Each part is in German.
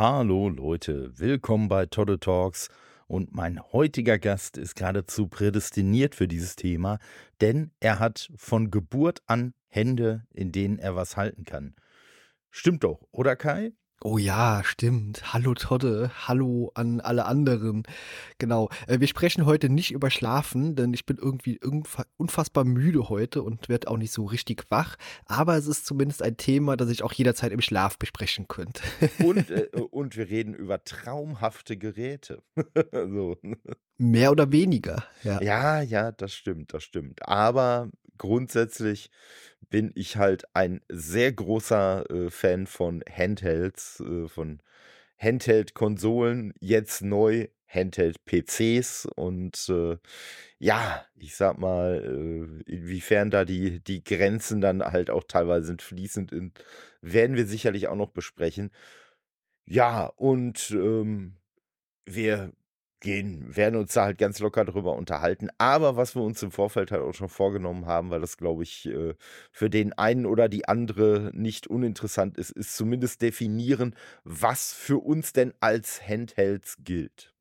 Hallo Leute, willkommen bei Todde Talks und mein heutiger Gast ist geradezu prädestiniert für dieses Thema, denn er hat von Geburt an Hände, in denen er was halten kann. Stimmt doch, oder Kai? Oh ja, stimmt. Hallo Todde, hallo an alle anderen. Genau. Äh, wir sprechen heute nicht über Schlafen, denn ich bin irgendwie unfassbar müde heute und werde auch nicht so richtig wach. Aber es ist zumindest ein Thema, das ich auch jederzeit im Schlaf besprechen könnte. Und, äh, und wir reden über traumhafte Geräte. so. Mehr oder weniger, ja. Ja, ja, das stimmt, das stimmt. Aber grundsätzlich bin ich halt ein sehr großer äh, Fan von Handhelds, äh, von Handheld-Konsolen, jetzt neu Handheld-PCs und äh, ja, ich sag mal, äh, inwiefern da die, die Grenzen dann halt auch teilweise sind fließend, in, werden wir sicherlich auch noch besprechen. Ja, und ähm, wir gehen, werden uns da halt ganz locker drüber unterhalten. Aber was wir uns im Vorfeld halt auch schon vorgenommen haben, weil das, glaube ich, äh, für den einen oder die andere nicht uninteressant ist, ist zumindest definieren, was für uns denn als Handhelds gilt.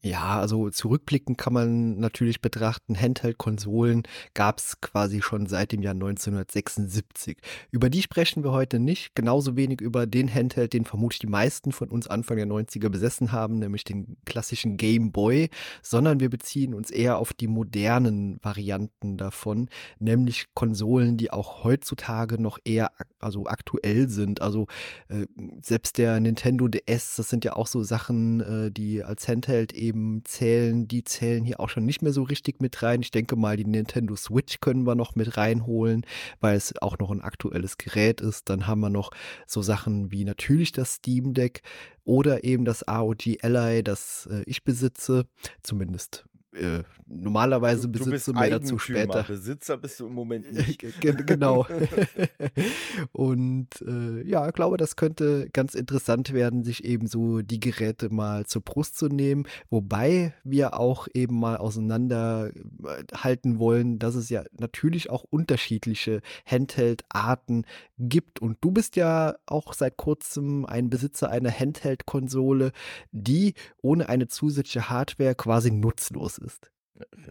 Ja, also zurückblickend kann man natürlich betrachten, Handheld-Konsolen gab es quasi schon seit dem Jahr 1976. Über die sprechen wir heute nicht, genauso wenig über den Handheld, den vermutlich die meisten von uns Anfang der 90er besessen haben, nämlich den klassischen Game Boy, sondern wir beziehen uns eher auf die modernen Varianten davon, nämlich Konsolen, die auch heutzutage noch eher also aktuell sind. Also äh, selbst der Nintendo DS, das sind ja auch so Sachen, äh, die als Handheld eben eben zählen, die zählen hier auch schon nicht mehr so richtig mit rein. Ich denke mal, die Nintendo Switch können wir noch mit reinholen, weil es auch noch ein aktuelles Gerät ist. Dann haben wir noch so Sachen wie natürlich das Steam Deck oder eben das AOG Ally, das äh, ich besitze, zumindest äh, normalerweise du, du besitze, mehr dazu später. Besitzer bist du im Moment nicht. genau. und äh, ja, ich glaube, das könnte ganz interessant werden, sich eben so die Geräte mal zur Brust zu nehmen, wobei wir auch eben mal auseinanderhalten äh, wollen, dass es ja natürlich auch unterschiedliche Handheld-Arten gibt. Und du bist ja auch seit kurzem ein Besitzer einer Handheld-Konsole, die ohne eine zusätzliche Hardware quasi nutzlos ist.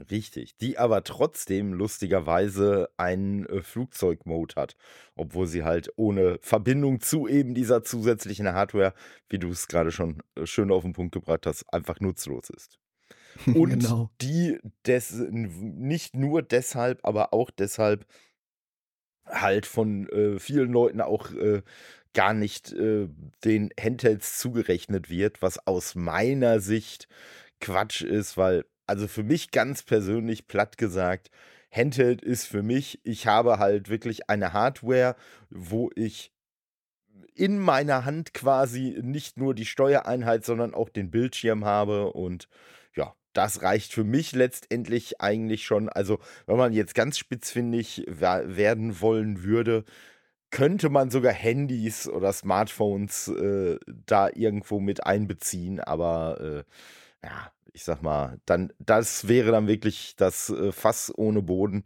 Richtig, die aber trotzdem lustigerweise einen äh, Flugzeugmode hat, obwohl sie halt ohne Verbindung zu eben dieser zusätzlichen Hardware, wie du es gerade schon äh, schön auf den Punkt gebracht hast, einfach nutzlos ist. Und genau. die des, nicht nur deshalb, aber auch deshalb halt von äh, vielen Leuten auch äh, gar nicht äh, den Handhelds zugerechnet wird, was aus meiner Sicht Quatsch ist, weil also für mich ganz persönlich platt gesagt, Handheld ist für mich, ich habe halt wirklich eine Hardware, wo ich in meiner Hand quasi nicht nur die Steuereinheit, sondern auch den Bildschirm habe und ja, das reicht für mich letztendlich eigentlich schon. Also, wenn man jetzt ganz spitzfindig werden wollen würde, könnte man sogar Handys oder Smartphones äh, da irgendwo mit einbeziehen, aber äh, ja, ich sag mal, dann, das wäre dann wirklich das äh, Fass ohne Boden.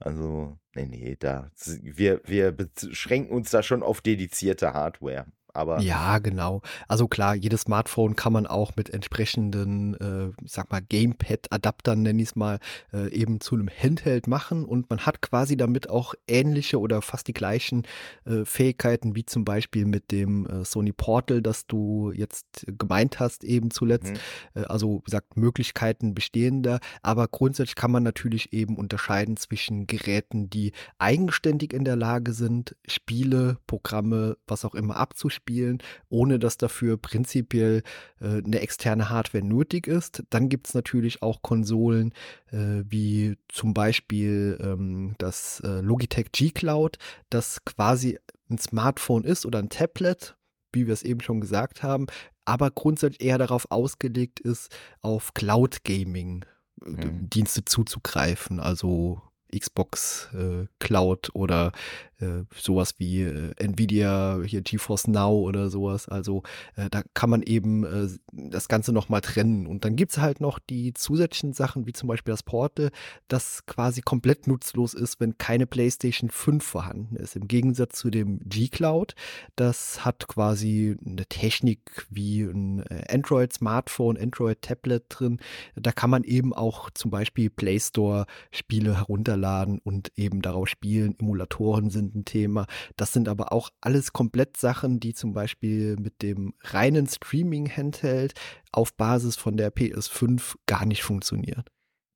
Also, nee, nee, da, wir, wir beschränken uns da schon auf dedizierte Hardware aber. Ja, genau. Also klar, jedes Smartphone kann man auch mit entsprechenden, äh, sag mal, Gamepad-Adaptern, nenne ich es mal, äh, eben zu einem Handheld machen und man hat quasi damit auch ähnliche oder fast die gleichen äh, Fähigkeiten wie zum Beispiel mit dem äh, Sony Portal, das du jetzt gemeint hast eben zuletzt. Mhm. Äh, also, wie gesagt, Möglichkeiten bestehen da, aber grundsätzlich kann man natürlich eben unterscheiden zwischen Geräten, die eigenständig in der Lage sind, Spiele, Programme, was auch immer abzuspielen spielen, ohne dass dafür prinzipiell äh, eine externe Hardware nötig ist. Dann gibt es natürlich auch Konsolen äh, wie zum Beispiel ähm, das äh, Logitech G Cloud, das quasi ein Smartphone ist oder ein Tablet, wie wir es eben schon gesagt haben, aber grundsätzlich eher darauf ausgelegt ist, auf Cloud Gaming äh, mhm. Dienste zuzugreifen, also Xbox äh, Cloud oder äh, sowas wie äh, Nvidia, hier GeForce Now oder sowas. Also äh, da kann man eben äh, das Ganze nochmal trennen. Und dann gibt es halt noch die zusätzlichen Sachen, wie zum Beispiel das Portal, das quasi komplett nutzlos ist, wenn keine PlayStation 5 vorhanden ist. Im Gegensatz zu dem G-Cloud, das hat quasi eine Technik wie ein äh, Android-Smartphone, Android-Tablet drin. Da kann man eben auch zum Beispiel Play Store-Spiele herunterladen und eben darauf spielen. Emulatoren sind ein Thema. Das sind aber auch alles komplett Sachen, die zum Beispiel mit dem reinen Streaming-Handheld auf Basis von der PS5 gar nicht funktionieren.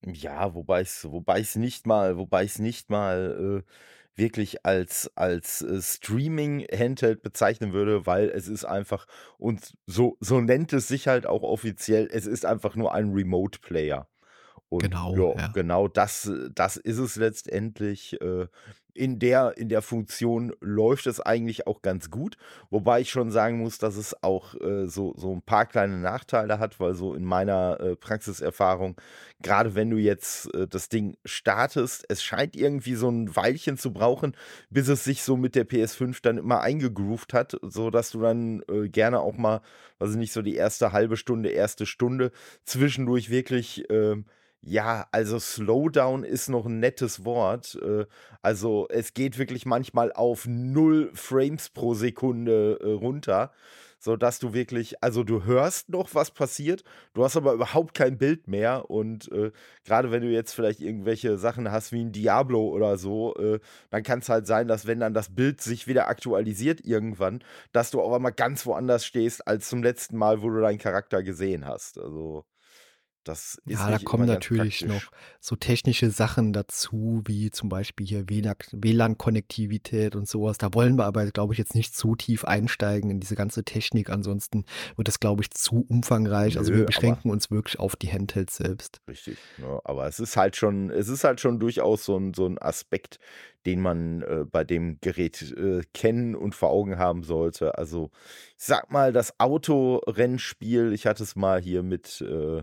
Ja, wobei es wobei ich's nicht mal wobei ich's nicht mal, äh, wirklich als als, äh, Streaming-Handheld bezeichnen würde, weil es ist einfach und so so nennt es sich halt auch offiziell, es ist einfach nur ein Remote-Player. Und Genau, ja, ja. genau das das ist es letztendlich. Äh, in der in der Funktion läuft es eigentlich auch ganz gut, wobei ich schon sagen muss, dass es auch, äh, so so 'n paar kleine Nachteile hat, weil so in meiner, äh, Praxiserfahrung, grade wenn du jetzt, äh, das Ding startest, es scheint irgendwie so 'n Weilchen zu brauchen, bis es sich so mit der PS5 dann immer eingegroovt hat, sodass du dann, äh, gerne auch mal, ich nicht, so die erste halbe Stunde, erste Stunde zwischendurch wirklich, ähm ja, also Slowdown ist noch 'n nettes Wort. Äh, also, es geht wirklich manchmal auf null Frames pro Sekunde, äh, runter, sodass du wirklich also, du hörst noch, was passiert, du hast aber überhaupt kein Bild mehr und, äh, grade wenn du jetzt vielleicht irgendwelche Sachen hast wie 'n Diablo oder so, äh, dann kann's halt sein, dass wenn dann das Bild sich wieder aktualisiert irgendwann, dass du auf einmal ganz woanders stehst als zum letzten Mal, wo du deinen Charakter gesehen hast. Also, das ist Ja, da kommen natürlich noch praktisch. so technische Sachen dazu, wie zum Beispiel hier WLAN-Konnektivität und so was. Da wollen wir aber, glaube ich, jetzt nicht zu tief einsteigen in diese ganze Technik. Ansonsten wird das, glaube ich, zu umfangreich. Also, wir Nö, beschränken uns wirklich auf die Handhelds selbst. Richtig, ne? Aber es ist halt schon es ist halt schon durchaus so 'n so 'n Aspekt, den man, äh, bei dem Gerät, äh, kennen und vor Augen haben sollte. Also, ich sage mal, das Autorennspiel ich hatte es mal hier mit, äh,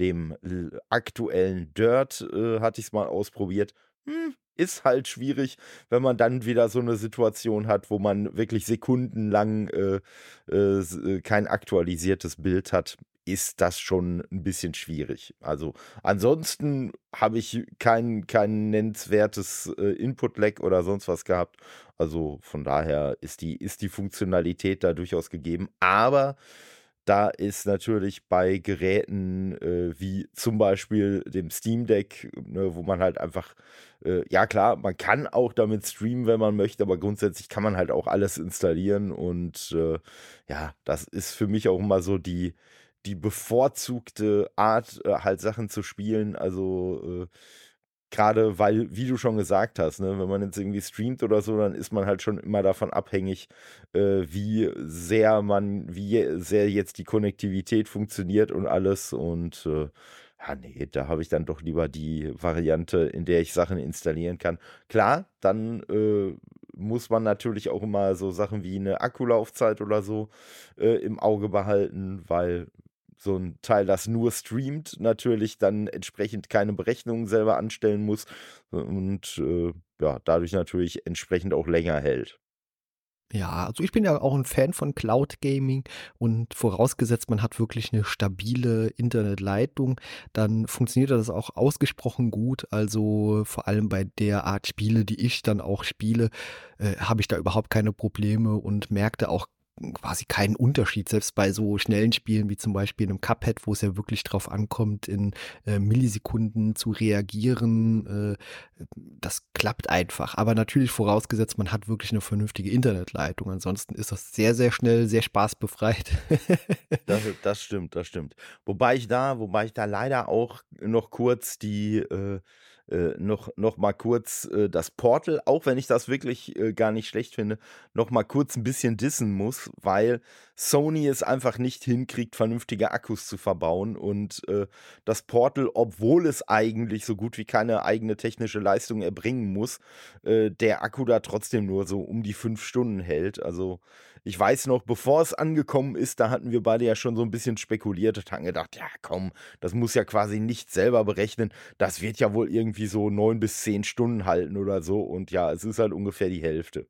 dem l aktuellen Dirt, äh, hatte ich's mal ausprobiert. Hm, ist halt schwierig, wenn man dann wieder so 'ne Situation hat, wo man wirklich sekundenlang, äh, äh, äh, kein aktualisiertes Bild hat, ist das schon 'n bisschen schwierig. Also, ansonsten habe ich kein kein nennenswertes, äh, Input-Lag oder sonst was gehabt. Also, von daher ist die ist die Funktionalität da durchaus gegeben. Aber da ist natürlich bei Geräten, äh, wie zum Beispiel dem Steam Deck, ne, wo man halt einfach äh, ja klar, man kann auch damit streamen, wenn man möchte, aber grundsätzlich kann man halt auch alles installieren und, äh, ja, das ist für mich auch immer so die die bevorzugte Art, äh, halt Sachen zu spielen. Also, grade weil, wie du schon gesagt hast, ne, wenn man jetzt irgendwie streamt oder so, dann ist man halt schon immer davon abhängig, äh, wie sehr man wie sehr jetzt die Konnektivität funktioniert und alles und, äh, ja, ne, da habe ich dann doch lieber die Variante, in der ich Sachen installieren kann. Klar, dann, äh, muss man natürlich auch immer so Sachen wie 'ne Akkulaufzeit oder so, äh, im Auge behalten, weil so 'n Teil, das nur streamt, natürlich dann entsprechend keine Berechnungen selber anstellen muss und, äh, ja, dadurch natürlich entsprechend auch länger hält. Ja, also ich bin ja auch 'n Fan von Cloud Gaming und vorausgesetzt, man hat wirklich 'ne stabile Internetleitung, dann funktioniert das auch ausgesprochen gut. Also, vor allem bei der Art Spiele, die ich dann auch spiele, äh, habe ich da überhaupt keine Probleme und merke da auch quasi keinen Unterschied. Selbst bei so schnellen Spielen wie zum Beispiel 'nem Cuphead, wo es ja wirklich drauf ankommt, in, äh, Millisekunden zu reagieren, äh, das klappt einfach. Aber natürlich vorausgesetzt, man hat wirklich 'ne vernünftige Internetleitung. Ansonsten ist das sehr, sehr schnell, sehr spaßbefreit. Das das stimmt, das stimmt. Wobei ich da wobei ich da leider auch noch kurz die, äh, äh noch noch mal kurz, äh, das Portal, auch wenn ich das wirklich, äh, gar nicht schlecht finde, noch mal kurz 'n bisschen dissen muss, muss, weil Sony es einfach nicht hinkriegt, vernünftige Akkus zu verbauen und äh, das Portal, obwohl es eigentlich so gut wie keine eigene technische Leistung erbringen muss, äh, der Akku da trotzdem nur so um die fünf Stunden hält. Also ich weiß noch, bevor es angekommen ist, da hatten wir beide ja schon so ein bisschen spekuliert und haben gedacht, ja komm, das muss ja quasi nicht selber berechnen. Das wird ja wohl irgendwie so neun bis zehn Stunden halten oder so. Und ja, es ist halt ungefähr die Hälfte.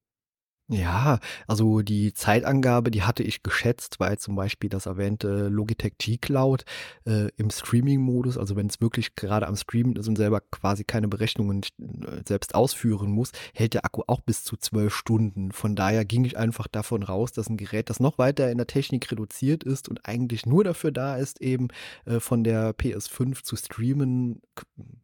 Ja, also die Zeitangabe, die hatte ich geschätzt, weil zum Beispiel das erwähnte Logitech G-Cloud äh, im Streaming-Modus, also wenn es wirklich gerade am Streamen ist und selber quasi keine Berechnungen äh, selbst ausführen muss, hält der Akku auch bis zu zwölf Stunden. Von daher ging ich einfach davon raus, dass ein Gerät, das noch weiter in der Technik reduziert ist und eigentlich nur dafür da ist, eben äh, von der PS5 zu streamen,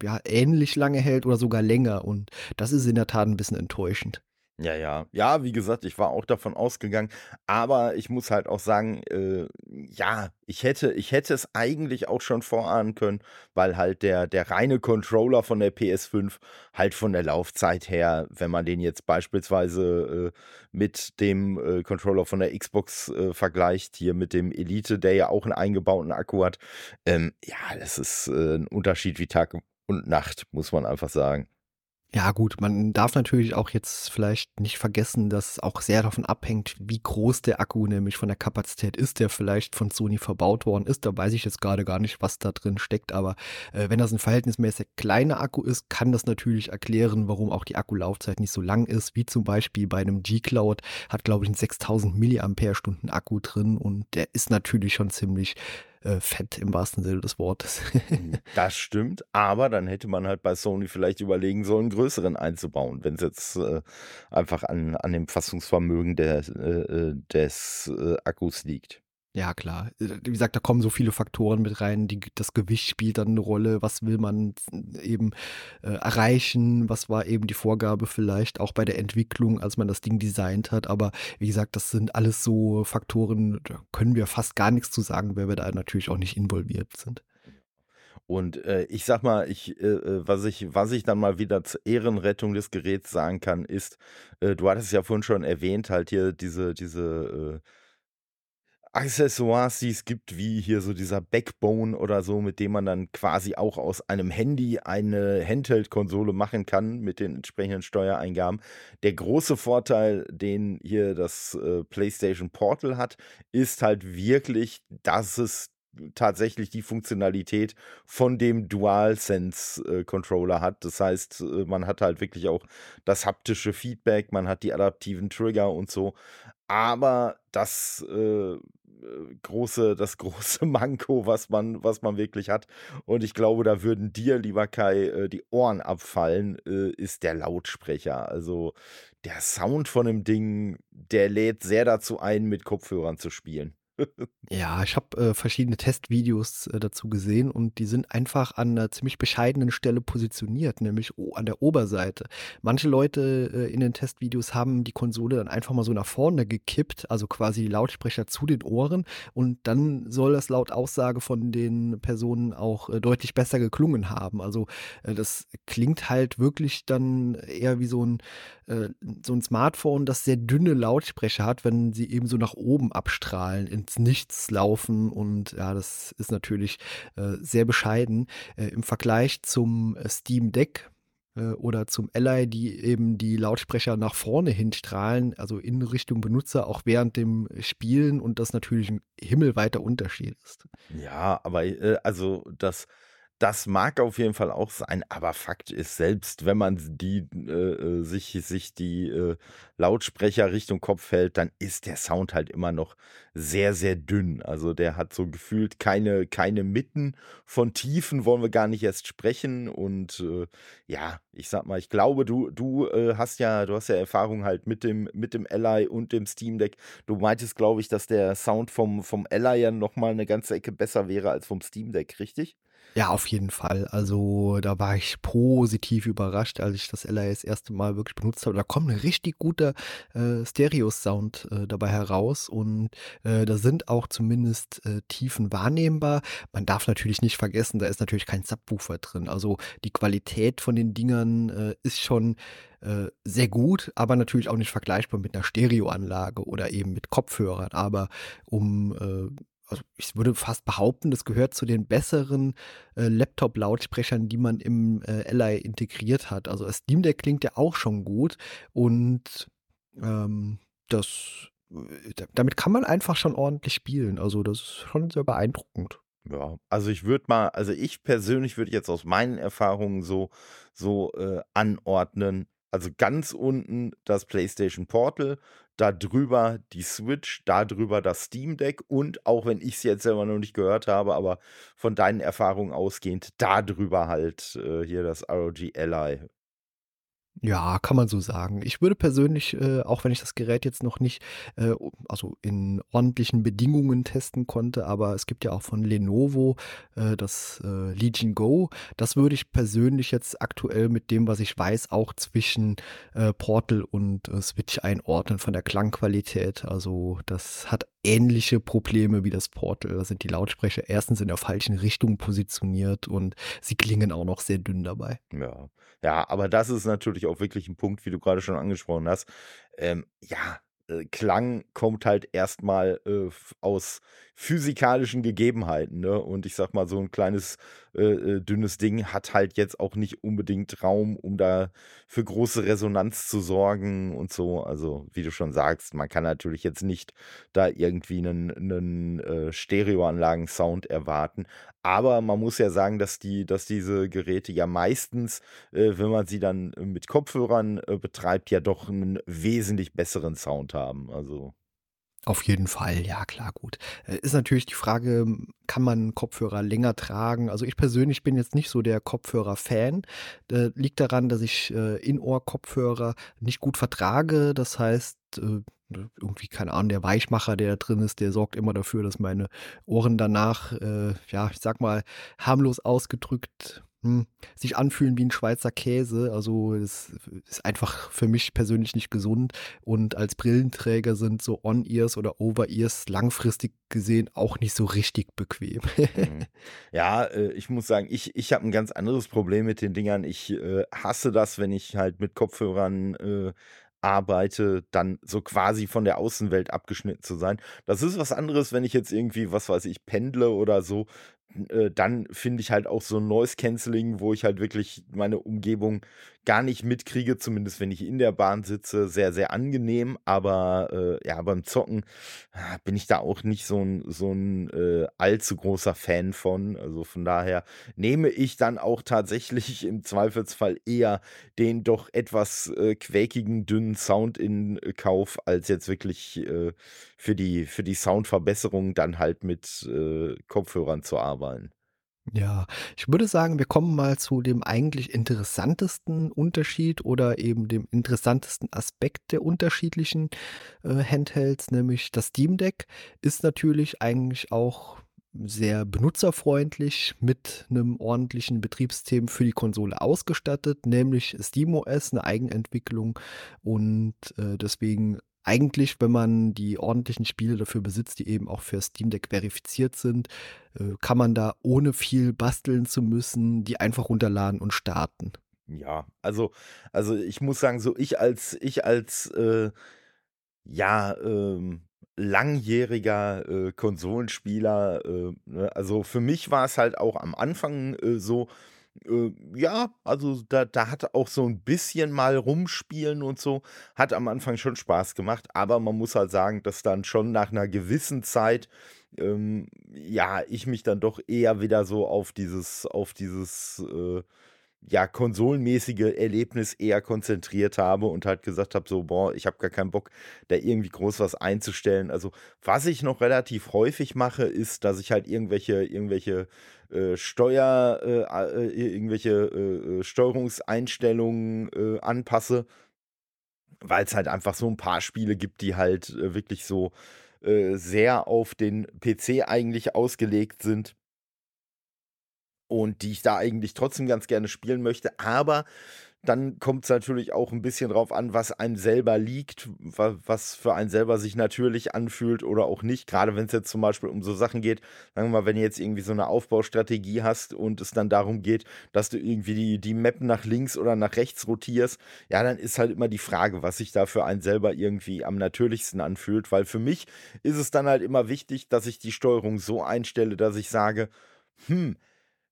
ja, ähnlich lange hält oder sogar länger. Und das ist in der Tat ein bisschen enttäuschend. Ja, ja. Ja, wie gesagt, ich war auch davon ausgegangen, aber ich muss halt auch sagen, äh, ja, ich hätte ich hätte es eigentlich auch schon vorahnen können, weil halt der der reine Controller von der PS5 halt von der Laufzeit her, wenn man den jetzt beispielsweise, äh, mit dem, äh, Controller von der Xbox, äh, vergleicht, hier mit dem Elite, der ja auch einen eingebauten Akku hat, ähm, ja, das ist, äh, 'n Unterschied wie Tag und Nacht, muss man einfach sagen. Ja gut, man darf natürlich auch jetzt vielleicht nicht vergessen, dass auch sehr davon abhängt, wie groß der Akku nämlich von der Kapazität ist, der vielleicht von Sony verbaut worden ist. Da weiß ich jetzt gerade gar nicht, was da drin steckt, aber äh, wenn das ein verhältnismäßig kleiner Akku ist, kann das natürlich erklären, warum auch die Akkulaufzeit nicht so lang ist, wie zum Beispiel bei einem G-Cloud hat, glaube ich, einen 6000 mAh Akku drin. Und der ist natürlich schon ziemlich äh, fett im wahrsten Sinne des Wortes. Hm, das stimmt, aber dann hätte man halt bei Sony vielleicht überlegen sollen, größeren einzubauen, wenn es jetzt äh, einfach an, an dem Fassungsvermögen der, äh, äh des äh, Akkus liegt. Ja, klar. Äh, wie gesagt, da kommen so viele Faktoren mit rein. Die, das Gewicht spielt dann eine Rolle. Was will man eben äh, erreichen? Was war eben die Vorgabe vielleicht auch bei der Entwicklung, als man das Ding designt hat? Aber wie gesagt, das sind alles so Faktoren, da können wir fast gar nichts zu sagen, weil wir da natürlich auch nicht involviert sind. Und äh, ich sag mal, ich, äh, äh was ich, was ich dann mal wieder zur Ehrenrettung des Geräts sagen kann, ist, äh, du hattest ja vorhin schon erwähnt, halt hier diese, diese Accessoires, die es gibt, wie hier so dieser Backbone oder so, mit dem man dann quasi auch aus einem Handy eine Handheld-Konsole machen kann mit den entsprechenden Steuereingaben. Der große Vorteil, den hier das äh, PlayStation Portal hat, ist halt wirklich, dass es tatsächlich die Funktionalität von dem DualSense-Controller äh, hat. Das heißt, äh, man hat halt wirklich auch das haptische Feedback, man hat die adaptiven Trigger und so. Aber das äh, große, das große Manko, was man, was man wirklich hat. Und ich glaube, da würden dir, lieber Kai, äh, die Ohren abfallen, äh, ist der Lautsprecher. Also der Sound von dem Ding, der lädt sehr dazu ein, mit Kopfhörern zu spielen. Ja, ich habe äh, verschiedene Testvideos äh, dazu gesehen und die sind einfach an einer ziemlich bescheidenen Stelle positioniert, nämlich an der Oberseite. Manche Leute äh, in den Testvideos haben die Konsole dann einfach mal so nach vorne gekippt, also quasi die Lautsprecher zu den Ohren und dann soll das laut Aussage von den Personen auch äh, deutlich besser geklungen haben. Also äh, das klingt halt wirklich dann eher wie so ein, äh, so ein Smartphone, das sehr dünne Lautsprecher hat, wenn sie eben so nach oben abstrahlen in ins Nichts laufen und ja, das ist natürlich äh, sehr bescheiden äh, im Vergleich zum äh, Steam Deck äh, oder zum Ally, die eben die Lautsprecher nach vorne hin strahlen, also in Richtung Benutzer, auch während dem Spielen und das natürlich ein himmelweiter Unterschied ist. Ja, aber äh, also das das mag auf jeden Fall auch sein, aber Fakt ist, selbst wenn man die äh, äh, sich, sich die äh, Lautsprecher Richtung Kopf hält, dann ist der Sound halt immer noch sehr, sehr dünn. Also der hat so gefühlt keine, keine Mitten von Tiefen, wollen wir gar nicht erst sprechen. Und äh, ja, ich sag mal, ich glaube, du, du äh, hast ja, du hast ja Erfahrung halt mit dem, mit dem Ally und dem Steam Deck. Du meintest, glaube ich, dass der Sound vom, vom Ally ja nochmal eine ganze Ecke besser wäre als vom Steam Deck, richtig? Ja, auf jeden Fall. Also, da war ich positiv überrascht, als ich das LAI das erste Mal wirklich benutzt habe. Da kommt 'n richtig guter, äh, Stereo-Sound, äh, dabei heraus und, äh, da sind auch zumindest, äh, Tiefen wahrnehmbar. Man darf natürlich nicht vergessen, da ist natürlich kein Subwoofer drin. Also, die Qualität von den Dingern, äh, ist schon, äh, sehr gut, aber natürlich auch nicht vergleichbar mit 'ner Stereoanlage oder eben mit Kopfhörern. Aber um, also, ich würde fast behaupten, das gehört zu den besseren, äh, Laptop-Lautsprechern, die man im, äh, LAI integriert hat. Also, Steam Deck klingt ja auch schon gut und, ähm, das äh, da damit kann man einfach schon ordentlich spielen. Also, das ist schon sehr beeindruckend. Ja, also ich würde mal also ich persönlich würde jetzt aus meinen Erfahrungen so so, äh, anordnen. Also ganz unten das PlayStation Portal, da drüber die Switch, da drüber das Steam Deck und auch wenn ich's jetzt selber noch nicht gehört habe, aber von deinen Erfahrungen ausgehend, da drüber halt, äh, hier das ROG Ally. Ja, kann man so sagen. Ich würde persönlich, äh, auch wenn ich das Gerät jetzt noch nicht, äh, also in ordentlichen Bedingungen testen konnte, aber es gibt ja auch von Lenovo, äh, das, äh, Legion Go. Das würde ich persönlich jetzt aktuell mit dem, was ich weiß, auch zwischen, äh, Portal und, äh, Switch einordnen von der Klangqualität. Also, das hat ähnliche Probleme wie das Portal. Da sind die Lautsprecher erstens in der falschen Richtung positioniert und sie klingen auch noch sehr dünn dabei. Ja. Ja, aber das ist natürlich auch wirklich 'n Punkt, wie du grade schon angesprochen hast. Ähm, ja, äh, Klang kommt halt erst mal, äh, aus physikalischen Gegebenheiten, ne? Und ich sage mal, so 'n kleines, äh, äh, dünnes Ding hat halt jetzt auch nicht unbedingt Raum, um da für große Resonanz zu sorgen und so. Also, wie du schon sagst, man kann natürlich jetzt nicht da irgendwie 'nen 'nen, äh, Stereoanlagen-Sound erwarten. Aber man muss ja sagen, dass die dass diese Geräte ja meistens, äh, wenn man sie dann, äh, mit Kopfhörern, äh, betreibt, ja doch 'nen wesentlich besseren Sound haben, also Auf jeden Fall, ja klar, gut. Äh, ist natürlich die Frage, kann man Kopfhörer länger tragen? Also, ich persönlich bin jetzt nicht so der Kopfhörer-Fan. Äh, liegt daran, dass ich, äh, In-Ohr-Kopfhörer nicht gut vertrage. Das heißt, äh, irgendwie, keine Ahnung, der Weichmacher, der da drin ist, der sorgt immer dafür, dass meine Ohren danach, ja, ich sage mal, harmlos ausgedrückt, hm, sich anfühlen wie 'n Schweizer Käse. Also, es ist einfach für mich persönlich nicht gesund und als Brillenträger sind so On-Ears oder Over-Ears langfristig gesehen auch nicht so richtig bequem. Mhm. Ja, äh, ich muss sagen, ich ich habe 'n ganz anderes Problem mit den Dingern. Ich, äh, hasse das, wenn ich halt mit Kopfhörern, äh, arbeite, dann so quasi von der Außenwelt abgeschnitten zu sein. Das ist was anderes, wenn ich jetzt irgendwie, was weiß ich, pendle oder so. Äh, dann finde ich halt auch so Noise Cancelling, wo ich halt wirklich meine Umgebung gar nicht mitkriege, zumindest wenn ich in der Bahn sitze, sehr, sehr angenehm. Aber, äh, ja, beim Zocken, ah, bin ich da auch nicht so 'n so 'n, äh, allzu großer Fan von. Also, von daher nehme ich dann auch tatsächlich im Zweifelsfall eher den doch etwas, äh, quäkigen, dünnen Sound in Kauf, als jetzt wirklich, äh, für die für die Soundverbesserung dann halt mit, äh, Kopfhörern zu arbeiten. Ja, ich würde sagen, wir kommen mal zu dem eigentlich interessantesten Unterschied oder eben dem interessantesten Aspekt der unterschiedlichen, äh, Handhelds, nämlich das Steam Deck ist natürlich eigentlich auch sehr benutzerfreundlich mit 'nem ordentlichen Betriebssystem für die Konsole ausgestattet, nämlich SteamOS, 'ne Eigenentwicklung und, äh, deswegen eigentlich, wenn man die ordentlichen Spiele dafür besitzt, die eben auch für Steam Deck verifiziert sind, äh, kann man da, ohne viel basteln zu müssen, die einfach runterladen und starten. Ja, also also, ich muss sagen, so ich als ich als, äh, ja, ähm, langjähriger, äh, Konsolenspieler, äh, ne, also, für mich war's halt auch am Anfang, äh, so, äh, ja, also, da da hat auch so 'n bisschen mal rumspielen und so hat am Anfang schon Spaß gemacht, aber man muss halt sagen, dass dann schon nach 'ner gewissen Zeit, ähm, ja, ich mich dann doch eher wieder so auf dieses auf dieses, äh, ja, konsolenmäßige Erlebnis eher konzentriert habe und halt gesagt habe, so: „Boah, ich habe gar keinen Bock, da irgendwie groß was einzustellen.“ Also, was ich noch relativ häufig mache, ist, dass ich halt irgendwelche irgendwelche, äh, Steuer äh, äh, irgendwelche, äh, äh, Steuerungseinstellungen, äh, anpasse weil's halt einfach so 'n paar Spiele gibt, die halt, wirklich so, sehr auf den PC eigentlich ausgelegt sind. Und die ich da eigentlich trotzdem ganz gerne spielen möchte. Aber dann kommt es natürlich auch ein bisschen drauf an, was einem selber liegt, was für einen selber sich natürlich anfühlt oder auch nicht. Gerade wenn es jetzt zum Beispiel um so Sachen geht, sagen wir mal, wenn du jetzt irgendwie so eine Aufbaustrategie hast und es dann darum geht, dass du irgendwie die, die Map nach links oder nach rechts rotierst, ja, dann ist halt immer die Frage, was sich da für einen selber irgendwie am natürlichsten anfühlt, weil für mich ist es dann halt immer wichtig, dass ich die Steuerung so einstelle, dass ich sage, hm,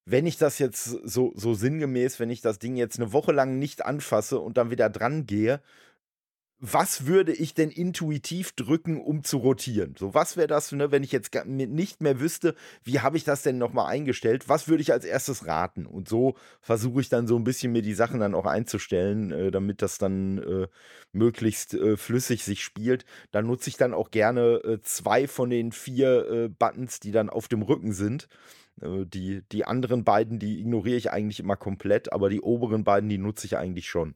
wenn ich das jetzt so, so sinngemäß, wenn ich das Ding jetzt eine Woche lang nicht anfasse und dann wieder dran gehe, was würde ich denn intuitiv drücken, um zu rotieren? So, was wäre das, ne, wenn ich jetzt nicht mehr wüsste, wie habe ich das denn nochmal eingestellt? Was würde ich als erstes raten? Und so versuche ich dann so ein bisschen mir die Sachen dann auch einzustellen, äh, damit das dann äh, möglichst äh, flüssig sich spielt. Da nutze ich dann auch gerne äh, zwei von den vier äh, Buttons, die dann auf dem Rücken sind. Äh, die, die anderen beiden, die ignoriere ich eigentlich immer komplett, aber die oberen beiden, die nutze ich eigentlich schon.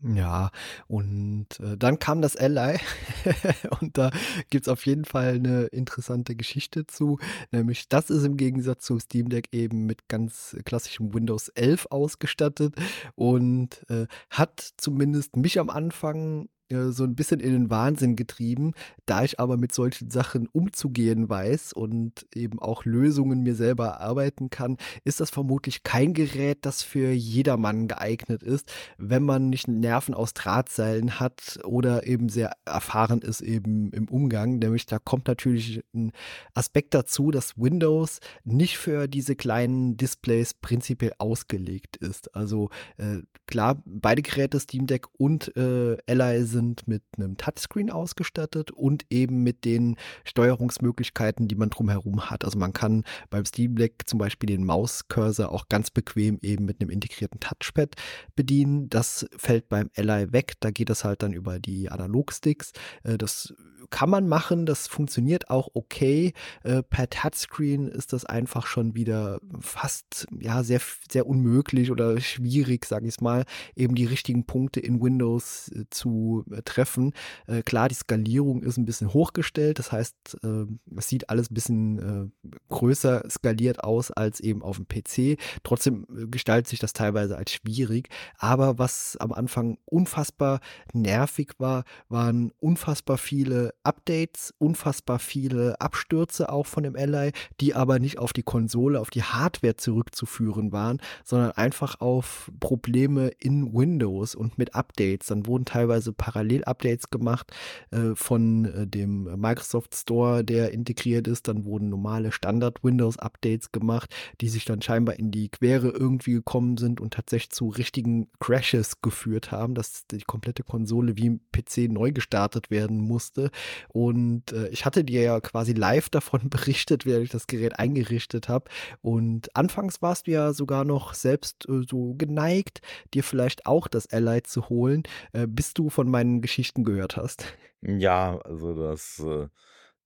Ja, und äh, dann kam das Ally und da gibt es auf jeden Fall eine interessante Geschichte zu, nämlich das ist im Gegensatz zum Steam Deck eben mit ganz klassischem Windows 11 ausgestattet und äh, hat zumindest mich am Anfang so ein bisschen in den Wahnsinn getrieben. Da ich aber mit solchen Sachen umzugehen weiß und eben auch Lösungen mir selber erarbeiten kann, ist das vermutlich kein Gerät, das für jedermann geeignet ist, wenn man nicht Nerven aus Drahtseilen hat oder eben sehr erfahren ist eben im Umgang. Nämlich da kommt natürlich ein Aspekt dazu, dass Windows nicht für diese kleinen Displays prinzipiell ausgelegt ist. Also äh, klar, beide Geräte, Steam Deck und äh, Ally sind sind mit einem Touchscreen ausgestattet und eben mit den Steuerungsmöglichkeiten, die man drumherum hat. Also man kann beim Steam Deck zum Beispiel den Mauscursor auch ganz bequem eben mit einem integrierten Touchpad bedienen. Das fällt beim Ally weg. Da geht das halt dann über die Analogsticks. Äh, das kann man machen, das funktioniert auch okay. Äh, per Touchscreen ist das einfach schon wieder fast ja sehr sehr unmöglich oder schwierig, sage ich mal, eben die richtigen Punkte in Windows äh, zu treffen. Äh, klar, die Skalierung ist ein bisschen hochgestellt, das heißt, äh, es sieht alles ein bisschen äh, größer skaliert aus als eben auf dem PC. Trotzdem gestaltet sich das teilweise als schwierig. Aber was am Anfang unfassbar nervig war, waren unfassbar viele Updates, unfassbar viele Abstürze auch von dem Ally, die aber nicht auf die Konsole, auf die Hardware zurückzuführen waren, sondern einfach auf Probleme in Windows und mit Updates. Dann wurden teilweise Parallel-Updates gemacht äh, von äh, dem Microsoft Store, der integriert ist. Dann wurden normale Standard-Windows-Updates gemacht, die sich dann scheinbar in die Quere irgendwie gekommen sind und tatsächlich zu richtigen Crashes geführt haben, dass die komplette Konsole wie im PC neu gestartet werden musste. Und äh, ich hatte dir ja quasi live davon berichtet, während ich das Gerät eingerichtet habe. Und anfangs warst du ja sogar noch selbst äh, so geneigt, dir vielleicht auch das Ally zu holen, äh, bis du von meinen Geschichten gehört hast. Ja, also das äh,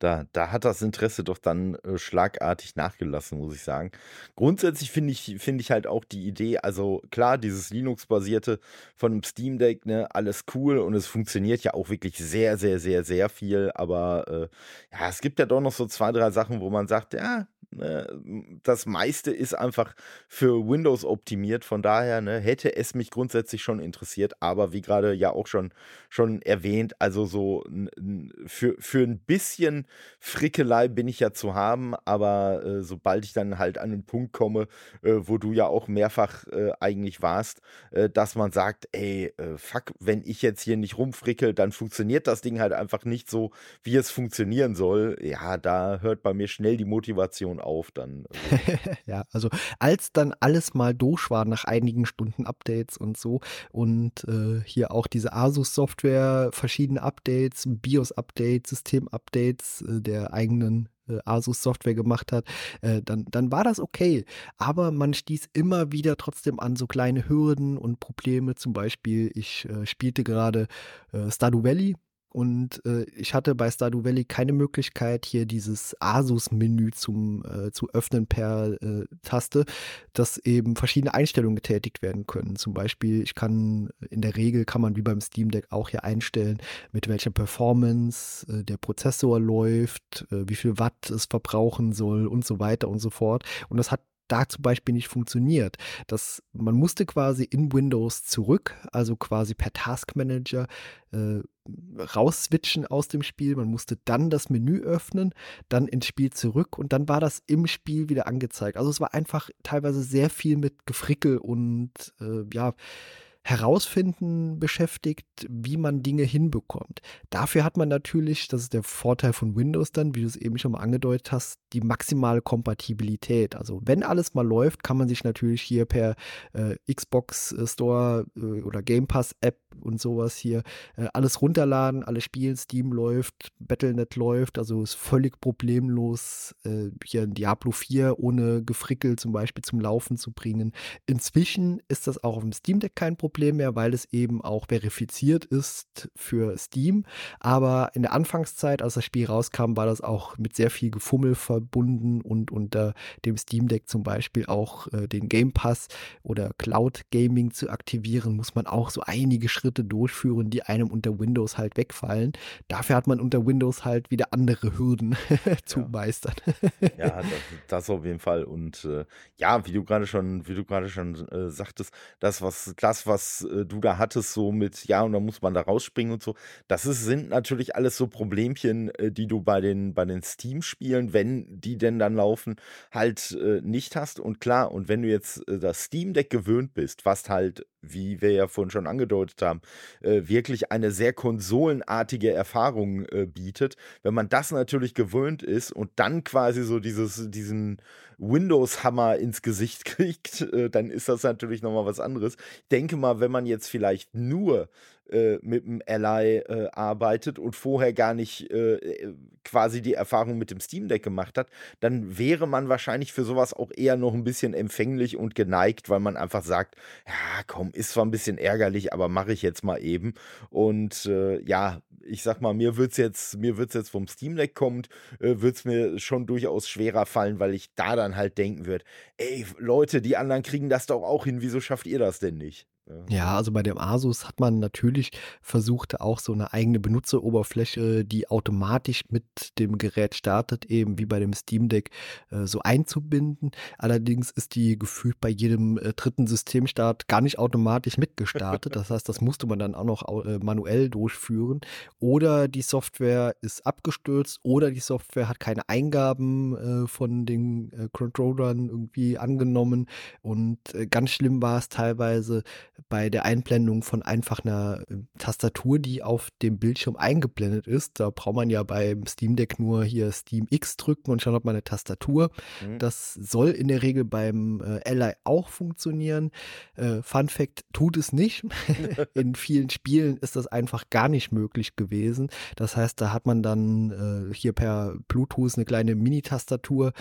da, da hat das Interesse doch dann äh, schlagartig nachgelassen, muss ich sagen. Grundsätzlich finde ich, find ich halt auch die Idee, also klar, dieses Linux-basierte von einem Steam Deck, ne, alles cool und es funktioniert ja auch wirklich sehr, sehr, sehr, sehr viel, aber äh, ja, es gibt ja doch noch so zwei, drei Sachen, wo man sagt, ja, ne, das meiste ist einfach für Windows optimiert, von daher ne, hätte es mich grundsätzlich schon interessiert, aber wie gerade ja auch schon, schon erwähnt, also so für, für ein bisschen Frickelei bin ich ja zu haben, aber äh, sobald ich dann halt an den Punkt komme, äh, wo du ja auch mehrfach äh, eigentlich warst, äh, dass man sagt, ey, äh, fuck, wenn ich jetzt hier nicht rumfrickel, dann funktioniert das Ding halt einfach nicht so, wie es funktionieren soll. Ja, da hört bei mir schnell die Motivation auf dann. Also. ja, also als dann alles mal durch war nach einigen Stunden Updates und so und äh, hier auch diese Asus-Software, verschiedene Updates, BIOS-Updates, System-Updates, äh, der eigenen äh, Asus-Software gemacht hat, äh, dann, dann war das okay. Aber man stieß immer wieder trotzdem an so kleine Hürden und Probleme. Zum Beispiel, ich spielte gerade äh, Stardew Valley und äh, ich hatte bei Stardew Valley keine Möglichkeit, hier dieses Asus-Menü zum äh, zu öffnen per äh, Taste, dass eben verschiedene Einstellungen getätigt werden können. Zum Beispiel, ich kann in der Regel kann man wie beim Steam Deck auch hier einstellen, mit welcher Performance äh, der Prozessor läuft, äh, wie viel Watt es verbrauchen soll und so weiter und so fort. Und das hat da zum Beispiel nicht funktioniert. Das, man musste quasi in Windows zurück, also quasi per Task Manager äh, rausswitchen aus dem Spiel. Man musste dann das Menü öffnen, dann ins Spiel zurück und dann war das im Spiel wieder angezeigt. Also es war einfach teilweise sehr viel mit Gefrickel und äh, ja, herausfinden beschäftigt, wie man Dinge hinbekommt. Dafür hat man natürlich, das ist der Vorteil von Windows dann, wie du es eben schon mal angedeutet hast, die maximale Kompatibilität. Also wenn alles mal läuft, kann man sich natürlich hier per äh, Xbox äh, Store äh, oder Game Pass App und sowas hier äh, alles runterladen, alles spielen, Steam läuft, Battlenet läuft, also ist völlig problemlos äh, hier ein Diablo 4 ohne Gefrickel zum Beispiel zum Laufen zu bringen. Inzwischen ist das auch auf dem Steam Deck kein Problem Problem mehr, weil es eben auch verifiziert ist für Steam. Aber in der Anfangszeit, als das Spiel rauskam, war das auch mit sehr viel Gefummel verbunden und unter dem Steam Deck zum Beispiel auch äh, den Game Pass oder Cloud Gaming zu aktivieren, muss man auch so einige Schritte durchführen, die einem unter Windows halt wegfallen. Dafür hat man unter Windows halt wieder andere Hürden zu ja. meistern. ja, das, das, auf jeden Fall. Und äh, ja, wie du gerade schon, wie du gerade schon äh, sagtest, das, was, das, was was äh, du da hattest, so mit, ja, und dann muss man da rausspringen und so. Das ist, sind natürlich alles so Problemchen, äh, die du bei den, bei den Steam-Spielen, wenn die denn dann laufen, halt äh, nicht hast. Und klar, und wenn du jetzt äh, das Steam Deck gewöhnt bist, was halt, wie wir ja vorhin schon angedeutet haben, äh, wirklich eine sehr konsolenartige Erfahrung äh, bietet, wenn man das natürlich gewöhnt ist und dann quasi so dieses, diesen Windows-Hammer ins Gesicht kriegt, dann ist das natürlich nochmal was anderes. Ich denke mal, wenn man jetzt vielleicht nur äh, mit dem Ally äh, arbeitet und vorher gar nicht äh, äh, quasi die Erfahrung mit dem Steam Deck gemacht hat, dann wäre man wahrscheinlich für sowas auch eher noch ein bisschen empfänglich und geneigt, weil man einfach sagt, ja, komm, ist zwar ein bisschen ärgerlich, aber mache ich jetzt mal eben. Und äh, ja, ich sag mal, mir wird es jetzt, wird's jetzt vom Steam Deck kommt, äh, es mir schon durchaus schwerer fallen, weil ich da dann halt denken würde, ey, Leute, die anderen kriegen das doch auch hin, wieso schafft ihr das denn nicht? Ja, also bei dem Asus hat man natürlich versucht, auch so eine eigene Benutzeroberfläche, die automatisch mit dem Gerät startet, eben wie bei dem Steam Deck, äh, so einzubinden. Allerdings ist die gefühlt bei jedem äh, dritten Systemstart gar nicht automatisch mitgestartet. Das heißt, das musste man dann auch noch äh, manuell durchführen. Oder die Software ist abgestürzt oder die Software hat keine Eingaben von den Controllern irgendwie angenommen. Und ganz schlimm war es teilweise, bei der Einblendung von einfach einer äh, Tastatur, die auf dem Bildschirm eingeblendet ist. Da braucht man ja beim Steam Deck nur hier Steam X drücken und schon hat man eine Tastatur. Mhm. Das soll in der Regel beim äh, Ally auch funktionieren. Äh, Fun Fact, tut es nicht. in vielen Spielen ist das einfach gar nicht möglich gewesen. Das heißt, da hat man dann äh, hier per Bluetooth eine kleine Mini-Tastatur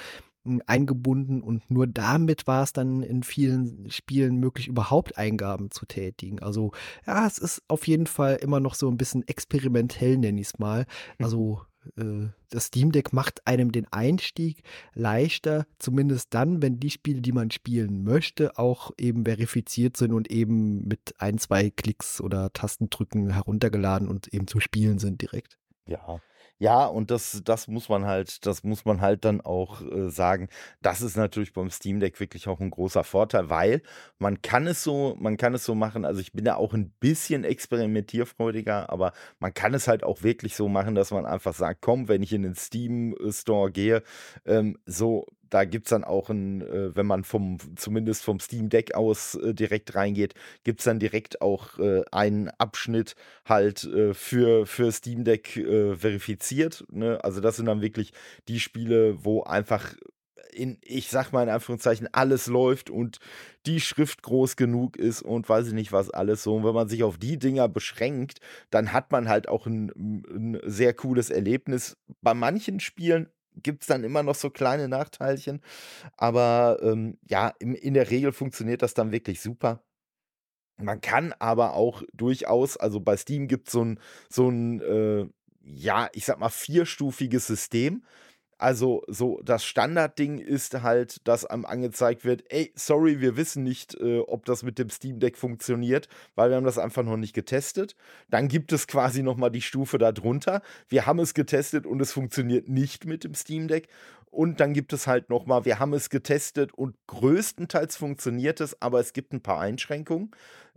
eingebunden und nur damit war es dann in vielen Spielen möglich, überhaupt Eingaben zu tätigen. Also ja, es ist auf jeden Fall immer noch so ein bisschen experimentell, nenne ich es mal. Mhm. Also äh, das Steam Deck macht einem den Einstieg leichter, zumindest dann, wenn die Spiele, die man spielen möchte, auch eben verifiziert sind und eben mit ein, zwei Klicks oder Tastendrücken heruntergeladen und eben zu spielen sind direkt. Ja, ja, und das, das muss man halt, das muss man halt dann auch äh, sagen. Das ist natürlich beim Steam Deck wirklich auch ein großer Vorteil, weil man kann es so, man kann es so machen. Also ich bin ja auch ein bisschen experimentierfreudiger, aber man kann es halt auch wirklich so machen, dass man einfach sagt, komm, wenn ich in den Steam äh, Store gehe, ähm, so da gibt es dann auch ein, äh, wenn man vom, zumindest vom Steam Deck aus äh, direkt reingeht, gibt es dann direkt auch äh, einen Abschnitt halt äh, für, für Steam Deck äh, verifiziert. Ne? Also das sind dann wirklich die Spiele, wo einfach in, ich sag mal in Anführungszeichen, alles läuft und die Schrift groß genug ist und weiß ich nicht was alles so. Und wenn man sich auf die Dinger beschränkt, dann hat man halt auch ein, ein sehr cooles Erlebnis. Bei manchen Spielen gibt es dann immer noch so kleine Nachteilchen. Aber ähm, ja, in, in der Regel funktioniert das dann wirklich super. Man kann aber auch durchaus, also bei Steam gibt es so ein, so ein äh, ja, ich sag mal, vierstufiges System. Also so das Standardding ist halt, dass einem angezeigt wird, ey, sorry, wir wissen nicht, äh, ob das mit dem Steam Deck funktioniert, weil wir haben das einfach noch nicht getestet. Dann gibt es quasi noch mal die Stufe darunter. Wir haben es getestet und es funktioniert nicht mit dem Steam Deck. Und dann gibt es halt noch mal, wir haben es getestet und größtenteils funktioniert es, aber es gibt ein paar Einschränkungen.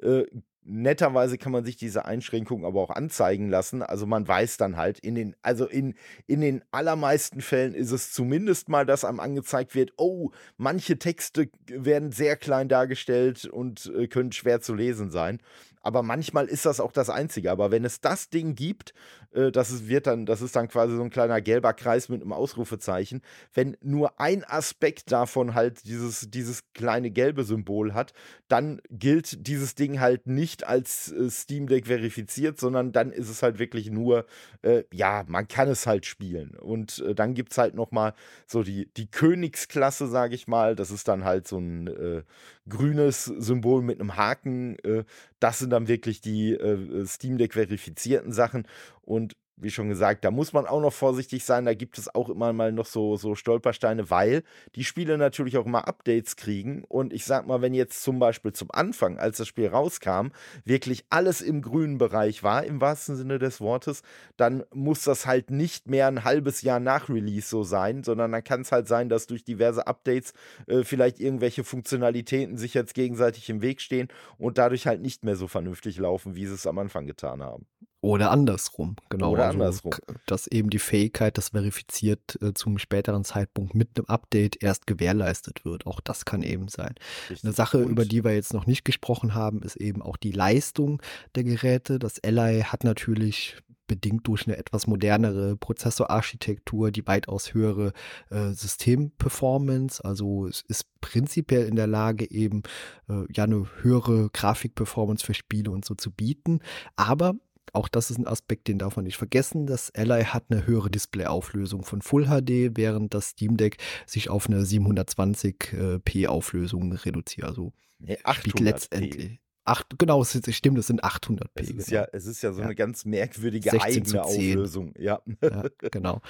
Äh, netterweise kann man sich diese Einschränkungen aber auch anzeigen lassen. Also man weiß dann halt, in den, also in, in den allermeisten Fällen ist es zumindest mal, dass einem angezeigt wird, oh, manche Texte werden sehr klein dargestellt und äh, können schwer zu lesen sein aber manchmal ist das auch das Einzige. Aber wenn es das Ding gibt, äh, das ist, wird dann, das ist dann quasi so ein kleiner gelber Kreis mit einem Ausrufezeichen. Wenn nur ein Aspekt davon halt dieses, dieses kleine gelbe Symbol hat, dann gilt dieses Ding halt nicht als äh, Steam Deck verifiziert, sondern dann ist es halt wirklich nur, äh, ja, man kann es halt spielen. Und äh, dann gibt es halt nochmal so die, die Königsklasse, sage ich mal. Das ist dann halt so ein äh, grünes Symbol mit einem Haken. Äh, das sind dann wirklich die äh, Steam Deck verifizierten Sachen. Und wie schon gesagt, da muss man auch noch vorsichtig sein. Da gibt es auch immer mal noch so, so Stolpersteine, weil die Spiele natürlich auch immer Updates kriegen. Und ich sag mal, wenn jetzt zum Beispiel zum Anfang, als das Spiel rauskam, wirklich alles im grünen Bereich war, im wahrsten Sinne des Wortes, dann muss das halt nicht mehr ein halbes Jahr nach Release so sein, sondern dann kann es halt sein, dass durch diverse Updates äh, vielleicht irgendwelche Funktionalitäten sich jetzt gegenseitig im Weg stehen und dadurch halt nicht mehr so vernünftig laufen, wie sie es am Anfang getan haben. Oder andersrum, genau. Oder also, andersrum. Dass eben die Fähigkeit, das verifiziert äh, zum späteren Zeitpunkt mit einem Update erst gewährleistet wird. Auch das kann eben sein. Richtig. Eine Sache, Und über die wir jetzt noch nicht gesprochen haben, ist eben auch die Leistung der Geräte. Das Ally hat natürlich bedingt durch eine etwas modernere Prozessorarchitektur die weitaus höhere äh, Systemperformance. Also es ist prinzipiell in der Lage, eben äh, ja eine höhere Grafikperformance für Spiele und so zu bieten. Aber auch das ist ein Aspekt, den darf man nicht vergessen. Das Ally hat eine höhere Displayauflösung von Full HD, während das Steam Deck sich auf eine 720p Auflösung reduziert. Also nee, 800 letztendlich. Acht, genau, es stimmt, es sind 800p. Es ist, genau. ja, es ist ja so ja. eine ganz merkwürdige eigene Auflösung. Ja. ja, genau.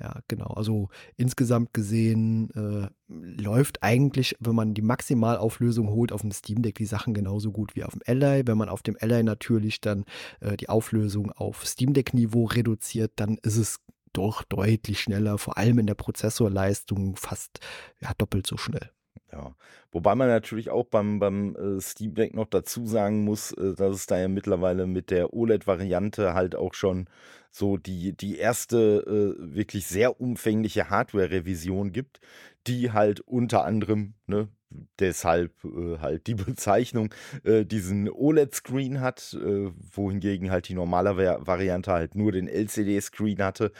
Ja, genau. Also insgesamt gesehen äh, läuft eigentlich, wenn man die Maximalauflösung holt auf dem Steam Deck, die Sachen genauso gut wie auf dem Ally. Wenn man auf dem Ally natürlich dann äh, die Auflösung auf Steam Deck-Niveau reduziert, dann ist es doch deutlich schneller, vor allem in der Prozessorleistung fast ja, doppelt so schnell. Ja, wobei man natürlich auch beim, beim äh, Steam Deck noch dazu sagen muss, äh, dass es da ja mittlerweile mit der OLED-Variante halt auch schon so die, die erste äh, wirklich sehr umfängliche Hardware-Revision gibt, die halt unter anderem, ne, deshalb äh, halt die Bezeichnung, äh, diesen OLED-Screen hat, äh, wohingegen halt die normale Va Variante halt nur den LCD-Screen hatte,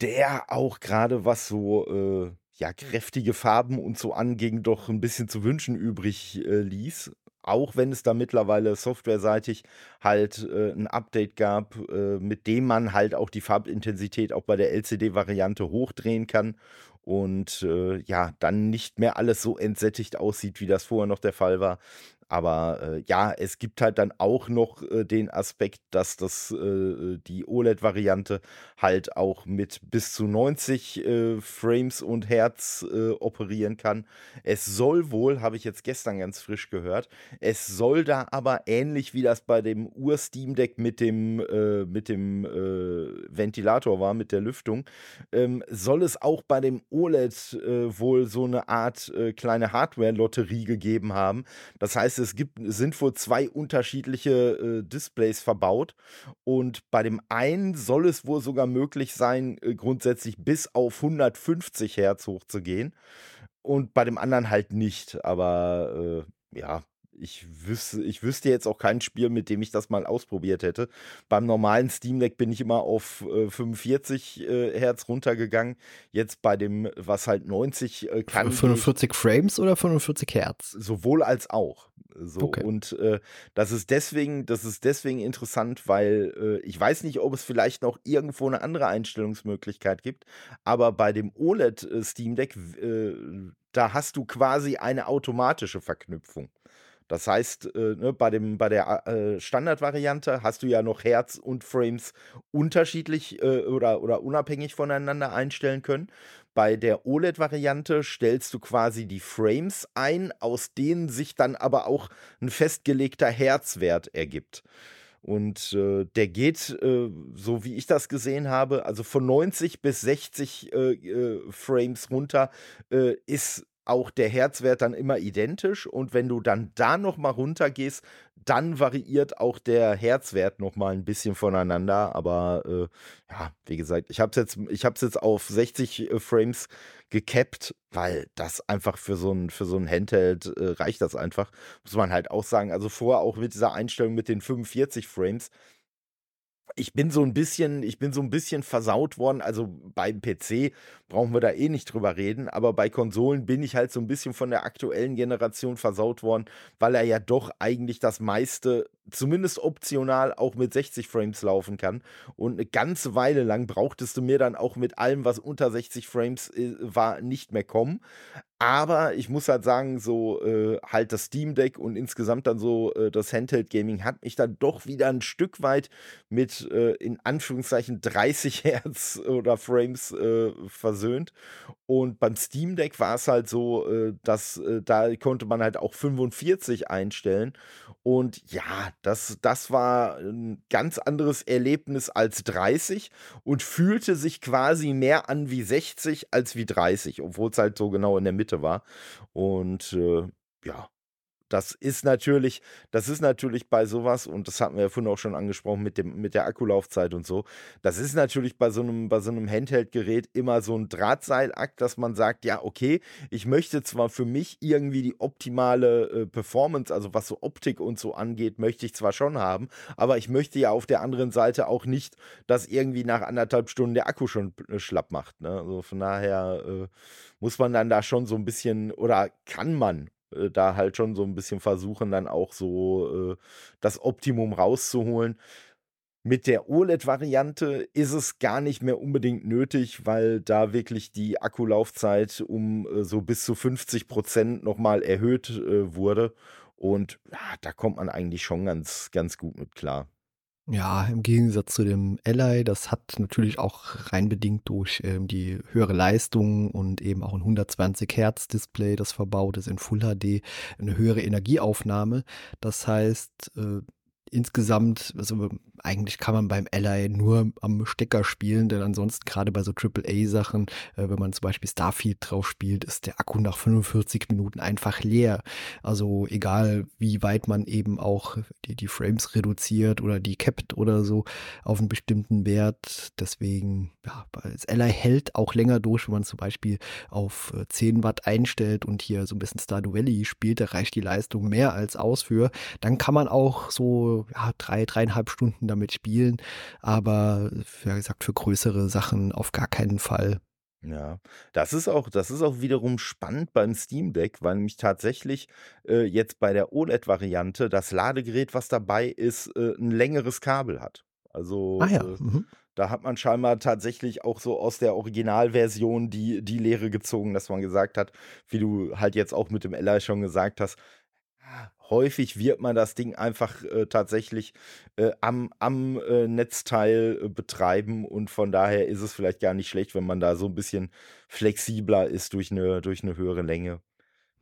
der auch gerade was so äh, ja, kräftige Farben und so anging, doch ein bisschen zu wünschen übrig äh, ließ. Auch wenn es da mittlerweile softwareseitig halt äh, ein Update gab, äh, mit dem man halt auch die Farbintensität auch bei der LCD-Variante hochdrehen kann und äh, ja, dann nicht mehr alles so entsättigt aussieht, wie das vorher noch der Fall war. Aber äh, ja, es gibt halt dann auch noch äh, den Aspekt, dass das äh, die OLED-Variante halt auch mit bis zu 90 äh, Frames und Hertz äh, operieren kann. Es soll wohl, habe ich jetzt gestern ganz frisch gehört, es soll da aber ähnlich wie das bei dem Ur-Steam Deck mit dem, mit dem Ventilator war, mit der Lüftung, ähm, soll es auch bei dem OLED wohl so eine Art kleine Hardware-Lotterie gegeben haben. Das heißt, es gibt, sind wohl zwei unterschiedliche äh, Displays verbaut. Und bei dem einen soll es wohl sogar möglich sein, äh, grundsätzlich bis auf 150 Hertz hochzugehen. Und bei dem anderen halt nicht. Aber äh, ja, ich wüsste, ich wüsste jetzt auch kein Spiel, mit dem ich das mal ausprobiert hätte. Beim normalen Steam Deck bin ich immer auf äh, 45 äh, Hertz runtergegangen. Jetzt bei dem, was halt 90 äh, kann. 45 Frames oder 45 Hertz? Sowohl als auch. So. Okay. Und äh, das ist deswegen, das ist deswegen interessant, weil äh, ich weiß nicht, ob es vielleicht noch irgendwo eine andere Einstellungsmöglichkeit gibt, aber bei dem OLED äh, Steam Deck, da hast du quasi eine automatische Verknüpfung. Das heißt, äh, ne, bei, dem, bei der äh, Standardvariante hast du ja noch Herz und Frames unterschiedlich äh, oder, oder unabhängig voneinander einstellen können. Bei der OLED-Variante stellst du quasi die Frames ein, aus denen sich dann aber auch ein festgelegter Herzwert ergibt. Und äh, der geht, äh, so wie ich das gesehen habe, also von 90 bis 60 äh, äh, Frames runter äh, ist auch der Herzwert dann immer identisch. Und wenn du dann da nochmal runtergehst, dann variiert auch der Herzwert nochmal ein bisschen voneinander. Aber äh, ja, wie gesagt, ich habe es jetzt, jetzt auf 60 äh, Frames gecapped, weil das einfach für so ein, für so ein Handheld äh, reicht das einfach. Muss man halt auch sagen. Also vorher auch mit dieser Einstellung mit den 45 Frames ich bin so ein bisschen, ich bin so ein bisschen versaut worden. Also beim PC brauchen wir da eh nicht drüber reden, aber bei Konsolen bin ich halt so ein bisschen von der aktuellen Generation versaut worden, weil er ja doch eigentlich das meiste, zumindest optional, auch mit 60 Frames laufen kann. Und eine ganze Weile lang brauchtest du mir dann auch mit allem, was unter 60 Frames äh, war, nicht mehr kommen. Aber ich muss halt sagen, so äh, halt das Steam Deck und insgesamt dann so äh, das Handheld Gaming hat mich dann doch wieder ein Stück weit mit äh, in Anführungszeichen 30 Hertz oder Frames äh, versöhnt. Und beim Steam Deck war es halt so, äh, dass äh, da konnte man halt auch 45 einstellen. Und ja, das, das war ein ganz anderes Erlebnis als 30 und fühlte sich quasi mehr an wie 60 als wie 30, obwohl es halt so genau in der Mitte Mitte war. Und äh, ja, das ist natürlich, das ist natürlich bei sowas, und das hatten wir ja vorhin auch schon angesprochen mit, dem, mit der Akkulaufzeit und so, das ist natürlich bei so einem, so einem Handheld-Gerät immer so ein Drahtseilakt, dass man sagt, ja, okay, ich möchte zwar für mich irgendwie die optimale äh, Performance, also was so Optik und so angeht, möchte ich zwar schon haben, aber ich möchte ja auf der anderen Seite auch nicht, dass irgendwie nach anderthalb Stunden der Akku schon äh, schlapp macht. Ne? Also von daher äh, muss man dann da schon so ein bisschen oder kann man äh, da halt schon so ein bisschen versuchen, dann auch so äh, das Optimum rauszuholen. Mit der OLED-Variante ist es gar nicht mehr unbedingt nötig, weil da wirklich die Akkulaufzeit um äh, so bis zu 50 Prozent nochmal erhöht äh, wurde. Und ja, da kommt man eigentlich schon ganz, ganz gut mit klar. Ja, im Gegensatz zu dem Ally, das hat natürlich auch rein bedingt durch ähm, die höhere Leistung und eben auch ein 120 Hertz Display, das verbaut ist in Full HD, eine höhere Energieaufnahme. Das heißt, äh, insgesamt, also eigentlich kann man beim Ally nur am Stecker spielen, denn ansonsten gerade bei so AAA-Sachen, äh, wenn man zum Beispiel Starfield drauf spielt, ist der Akku nach 45 Minuten einfach leer. Also egal, wie weit man eben auch die, die Frames reduziert oder die capped oder so auf einen bestimmten Wert. Deswegen, ja, das Ally hält auch länger durch, wenn man zum Beispiel auf 10 äh, Watt einstellt und hier so ein bisschen Stardew Valley spielt, da reicht die Leistung mehr als aus für. Dann kann man auch so ja, drei, dreieinhalb Stunden damit spielen, aber wie gesagt, für größere Sachen auf gar keinen Fall. Ja, das ist auch, das ist auch wiederum spannend beim Steam Deck, weil nämlich tatsächlich äh, jetzt bei der OLED-Variante das Ladegerät, was dabei ist, äh, ein längeres Kabel hat. Also ah ja. äh, mhm. da hat man scheinbar tatsächlich auch so aus der Originalversion die, die Lehre gezogen, dass man gesagt hat, wie du halt jetzt auch mit dem Ella schon gesagt hast, häufig wird man das Ding einfach äh, tatsächlich äh, am, am äh, Netzteil äh, betreiben und von daher ist es vielleicht gar nicht schlecht, wenn man da so ein bisschen flexibler ist durch eine, durch eine höhere Länge.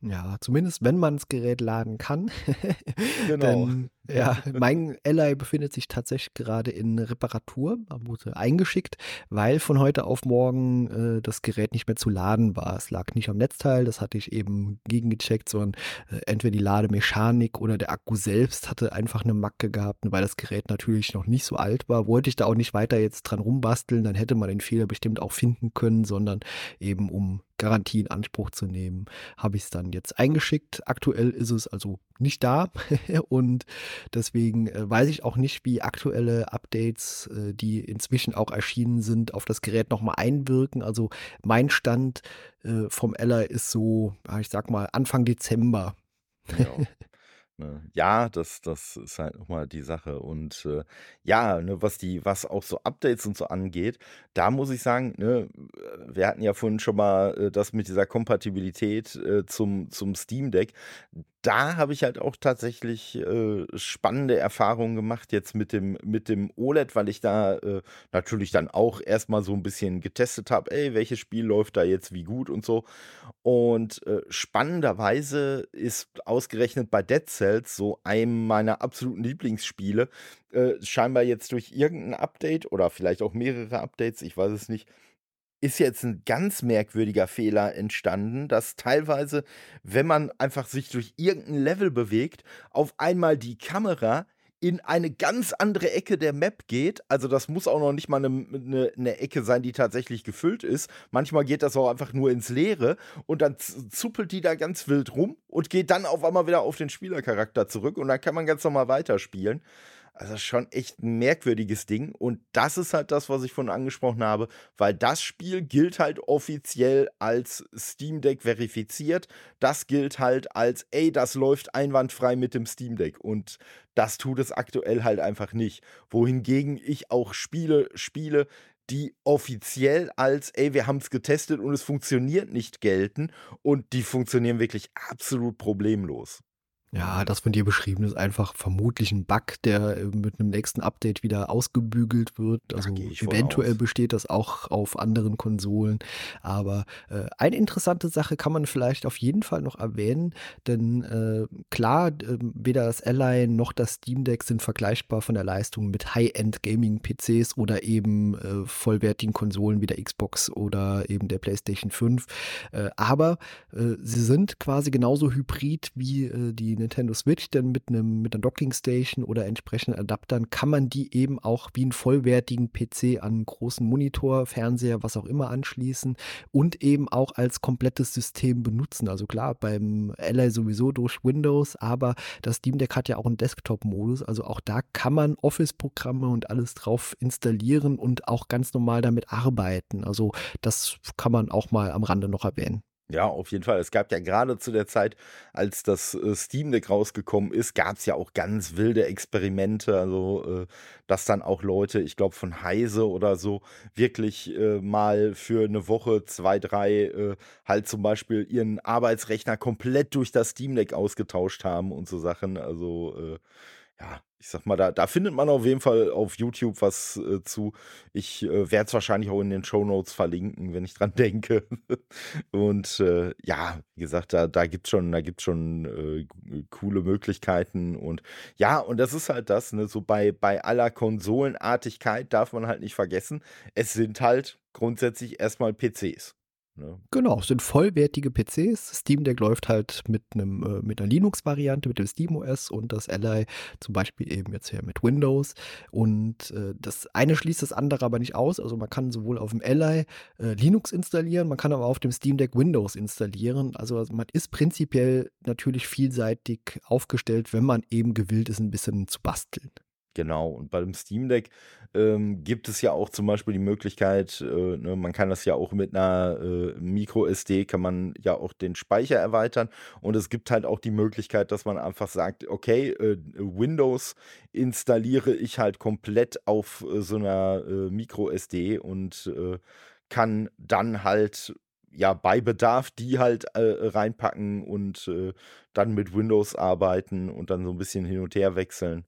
Ja, zumindest wenn man das Gerät laden kann. Genau. Denn ja, mein Ally befindet sich tatsächlich gerade in Reparatur, wurde eingeschickt, weil von heute auf morgen äh, das Gerät nicht mehr zu laden war. Es lag nicht am Netzteil, das hatte ich eben gegengecheckt, sondern äh, entweder die Lademechanik oder der Akku selbst hatte einfach eine Macke gehabt. Und weil das Gerät natürlich noch nicht so alt war, wollte ich da auch nicht weiter jetzt dran rumbasteln, dann hätte man den Fehler bestimmt auch finden können, sondern eben um Garantie in Anspruch zu nehmen, habe ich es dann jetzt eingeschickt. Aktuell ist es also nicht da und deswegen äh, weiß ich auch nicht, wie aktuelle Updates, äh, die inzwischen auch erschienen sind, auf das Gerät nochmal einwirken. Also mein Stand äh, vom Ella ist so, ich sag mal, Anfang Dezember. Ja. Ne? Ja, das, das ist halt nochmal die Sache. Und äh, ja, ne, was die, was auch so Updates und so angeht, da muss ich sagen, ne, wir hatten ja vorhin schon mal äh, das mit dieser Kompatibilität äh, zum, zum Steam Deck. Da habe ich halt auch tatsächlich äh, spannende Erfahrungen gemacht jetzt mit dem, mit dem OLED, weil ich da äh, natürlich dann auch erstmal so ein bisschen getestet habe, ey, welches Spiel läuft da jetzt wie gut und so. Und äh, spannenderweise ist ausgerechnet bei Dead Cells so einem meiner absoluten Lieblingsspiele äh, scheinbar jetzt durch irgendein Update oder vielleicht auch mehrere Updates, ich weiß es nicht, ist jetzt ein ganz merkwürdiger Fehler entstanden, dass teilweise, wenn man einfach sich durch irgendein Level bewegt, auf einmal die Kamera in eine ganz andere Ecke der Map geht. Also das muss auch noch nicht mal eine, eine, eine, Ecke sein, die tatsächlich gefüllt ist. Manchmal geht das auch einfach nur ins Leere und dann zuppelt die da ganz wild rum und geht dann auf einmal wieder auf den Spielercharakter zurück und dann kann man ganz normal weiterspielen. Also schon echt ein merkwürdiges Ding. Und das ist halt das, was ich von angesprochen habe, weil das Spiel gilt halt offiziell als Steam Deck verifiziert. Das gilt halt als, ey, das läuft einwandfrei mit dem Steam Deck. Und das tut es aktuell halt einfach nicht. Wohingegen ich auch Spiele spiele, die offiziell als, ey, wir haben es getestet und es funktioniert nicht gelten. Und die funktionieren wirklich absolut problemlos. Ja, das von dir beschrieben ist einfach vermutlich ein Bug, der äh, mit einem nächsten Update wieder ausgebügelt wird. Also eventuell besteht das auch auf anderen Konsolen. Aber äh, eine interessante Sache kann man vielleicht auf jeden Fall noch erwähnen, denn äh, klar, äh, weder das Ally noch das Steam Deck sind vergleichbar von der Leistung mit High-End Gaming-PCs oder eben äh, vollwertigen Konsolen wie der Xbox oder eben der PlayStation 5. Äh, aber sie sind quasi genauso hybrid wie die Nintendo Switch, denn mit einem mit einer Docking Station oder entsprechenden Adaptern kann man die eben auch wie einen vollwertigen PC an einen großen Monitor, Fernseher, was auch immer anschließen und eben auch als komplettes System benutzen. Also klar, beim Ally sowieso durch Windows, aber das Steam Deck hat ja auch einen Desktop-Modus, also auch da kann man Office-Programme und alles drauf installieren und auch ganz normal damit arbeiten. Also das kann man auch mal am Rande noch erwähnen. Ja, auf jeden Fall. Es gab ja gerade zu der Zeit, als das äh, Steam Deck rausgekommen ist, gab es ja auch ganz wilde Experimente. Also, äh, dass dann auch Leute, ich glaube von Heise oder so, wirklich äh, mal für eine Woche, zwei, drei, äh, halt zum Beispiel ihren Arbeitsrechner komplett durch das Steam Deck ausgetauscht haben und so Sachen. Also, ja, ich sag mal, da, da findet man auf jeden Fall auf YouTube was äh, zu. Ich äh, werde es wahrscheinlich auch in den Show Notes verlinken, wenn ich dran denke. Und äh, ja, wie gesagt, da, da gibt es schon, da gibt's schon äh, coole Möglichkeiten. Und ja, und das ist halt das, ne, so bei, bei aller Konsolenartigkeit darf man halt nicht vergessen, es sind halt grundsätzlich erstmal PCs. Ne? Genau, sind vollwertige PCs. Steam Deck läuft halt mit, einem, äh, mit einer Linux-Variante, mit dem SteamOS und das Ally zum Beispiel eben jetzt hier mit Windows. Und äh, das eine schließt das andere aber nicht aus. Also man kann sowohl auf dem Ally äh, Linux installieren, man kann aber auf dem Steam Deck Windows installieren. Also, also man ist prinzipiell natürlich vielseitig aufgestellt, wenn man eben gewillt ist, ein bisschen zu basteln. Genau, und bei dem Steam Deck ähm, gibt es ja auch zum Beispiel die Möglichkeit, äh, ne, man kann das ja auch mit einer äh, Micro SD, kann man ja auch den Speicher erweitern. Und es gibt halt auch die Möglichkeit, dass man einfach sagt, okay, äh, Windows installiere ich halt komplett auf äh, so einer äh, Micro SD und äh, kann dann halt ja, bei Bedarf die halt äh, reinpacken und äh, dann mit Windows arbeiten und dann so ein bisschen hin und her wechseln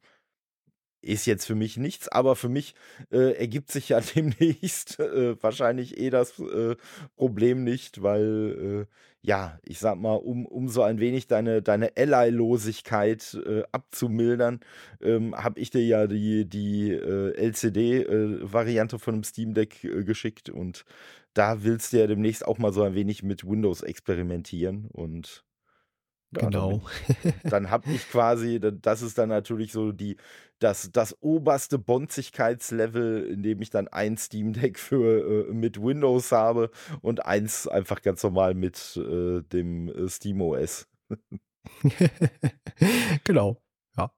ist jetzt für mich nichts, aber für mich äh, ergibt sich ja demnächst äh, wahrscheinlich eh das äh, Problem nicht, weil, äh, ja, ich sag mal, um, um so ein wenig deine, deine Ally-Losigkeit äh, abzumildern, ähm, habe ich dir ja die, die äh, LCD-Variante von dem Steam Deck geschickt und da willst du ja demnächst auch mal so ein wenig mit Windows experimentieren und ja, genau. Dann, dann habe ich quasi, das ist dann natürlich so die, das, das oberste Bonzigkeitslevel, in dem ich dann ein Steam Deck für äh, mit Windows habe und eins einfach ganz normal mit äh, dem äh, Steam OS. genau, ja.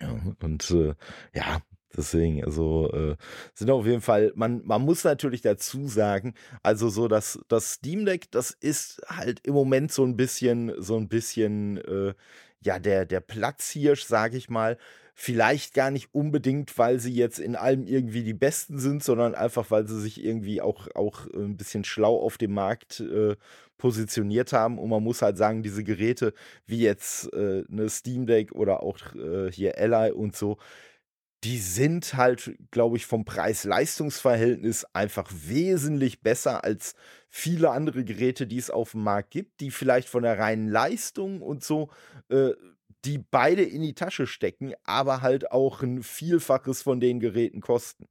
ja und äh, ja, Deswegen, also äh, sind auf jeden Fall, man, man muss natürlich dazu sagen, also so das, das Steam Deck, das ist halt im Moment so ein bisschen, so ein bisschen, äh, ja, der, der Platzhirsch, sage ich mal, Vielleicht gar nicht unbedingt, weil sie jetzt in allem irgendwie die Besten sind, sondern einfach, weil sie sich irgendwie auch, auch ein bisschen schlau auf dem Markt äh, positioniert haben. Und man muss halt sagen, diese Geräte wie jetzt äh, eine Steam Deck oder auch äh, hier Ally und so, die sind halt, glaube ich, vom Preis-Leistungs-Verhältnis einfach wesentlich besser als viele andere Geräte, die es auf dem Markt gibt, die vielleicht von der reinen Leistung und so, äh, die beide in die Tasche stecken, aber halt auch ein Vielfaches von den Geräten kosten.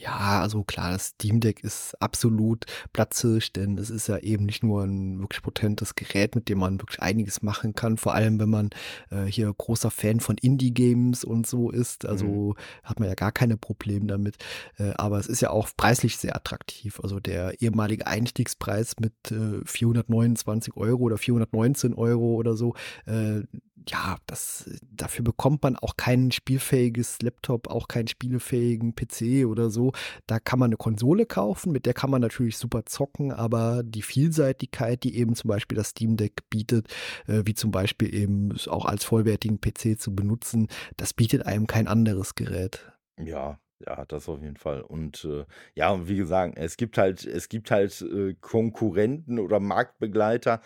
Ja, also klar, das Steam Deck ist absolut platzhirsch, denn es ist ja eben nicht nur ein wirklich potentes Gerät, mit dem man wirklich einiges machen kann, vor allem wenn man äh, hier großer Fan von Indie-Games und so ist, also Mhm. hat man ja gar keine Probleme damit, äh, aber es ist ja auch preislich sehr attraktiv. Also der ehemalige Einstiegspreis mit äh, 429 Euro oder 419 Euro oder so, äh, ja, das, dafür bekommt man auch kein spielfähiges Laptop, auch keinen spielefähigen PC oder so. Da kann man eine Konsole kaufen, mit der kann man natürlich super zocken, aber die Vielseitigkeit, die eben zum Beispiel das Steam Deck bietet, äh, wie zum Beispiel eben auch als vollwertigen PC zu benutzen, das bietet einem kein anderes Gerät. Ja, ja, das auf jeden Fall. Und äh, ja, und wie gesagt, es gibt halt, es gibt halt äh, Konkurrenten oder Marktbegleiter,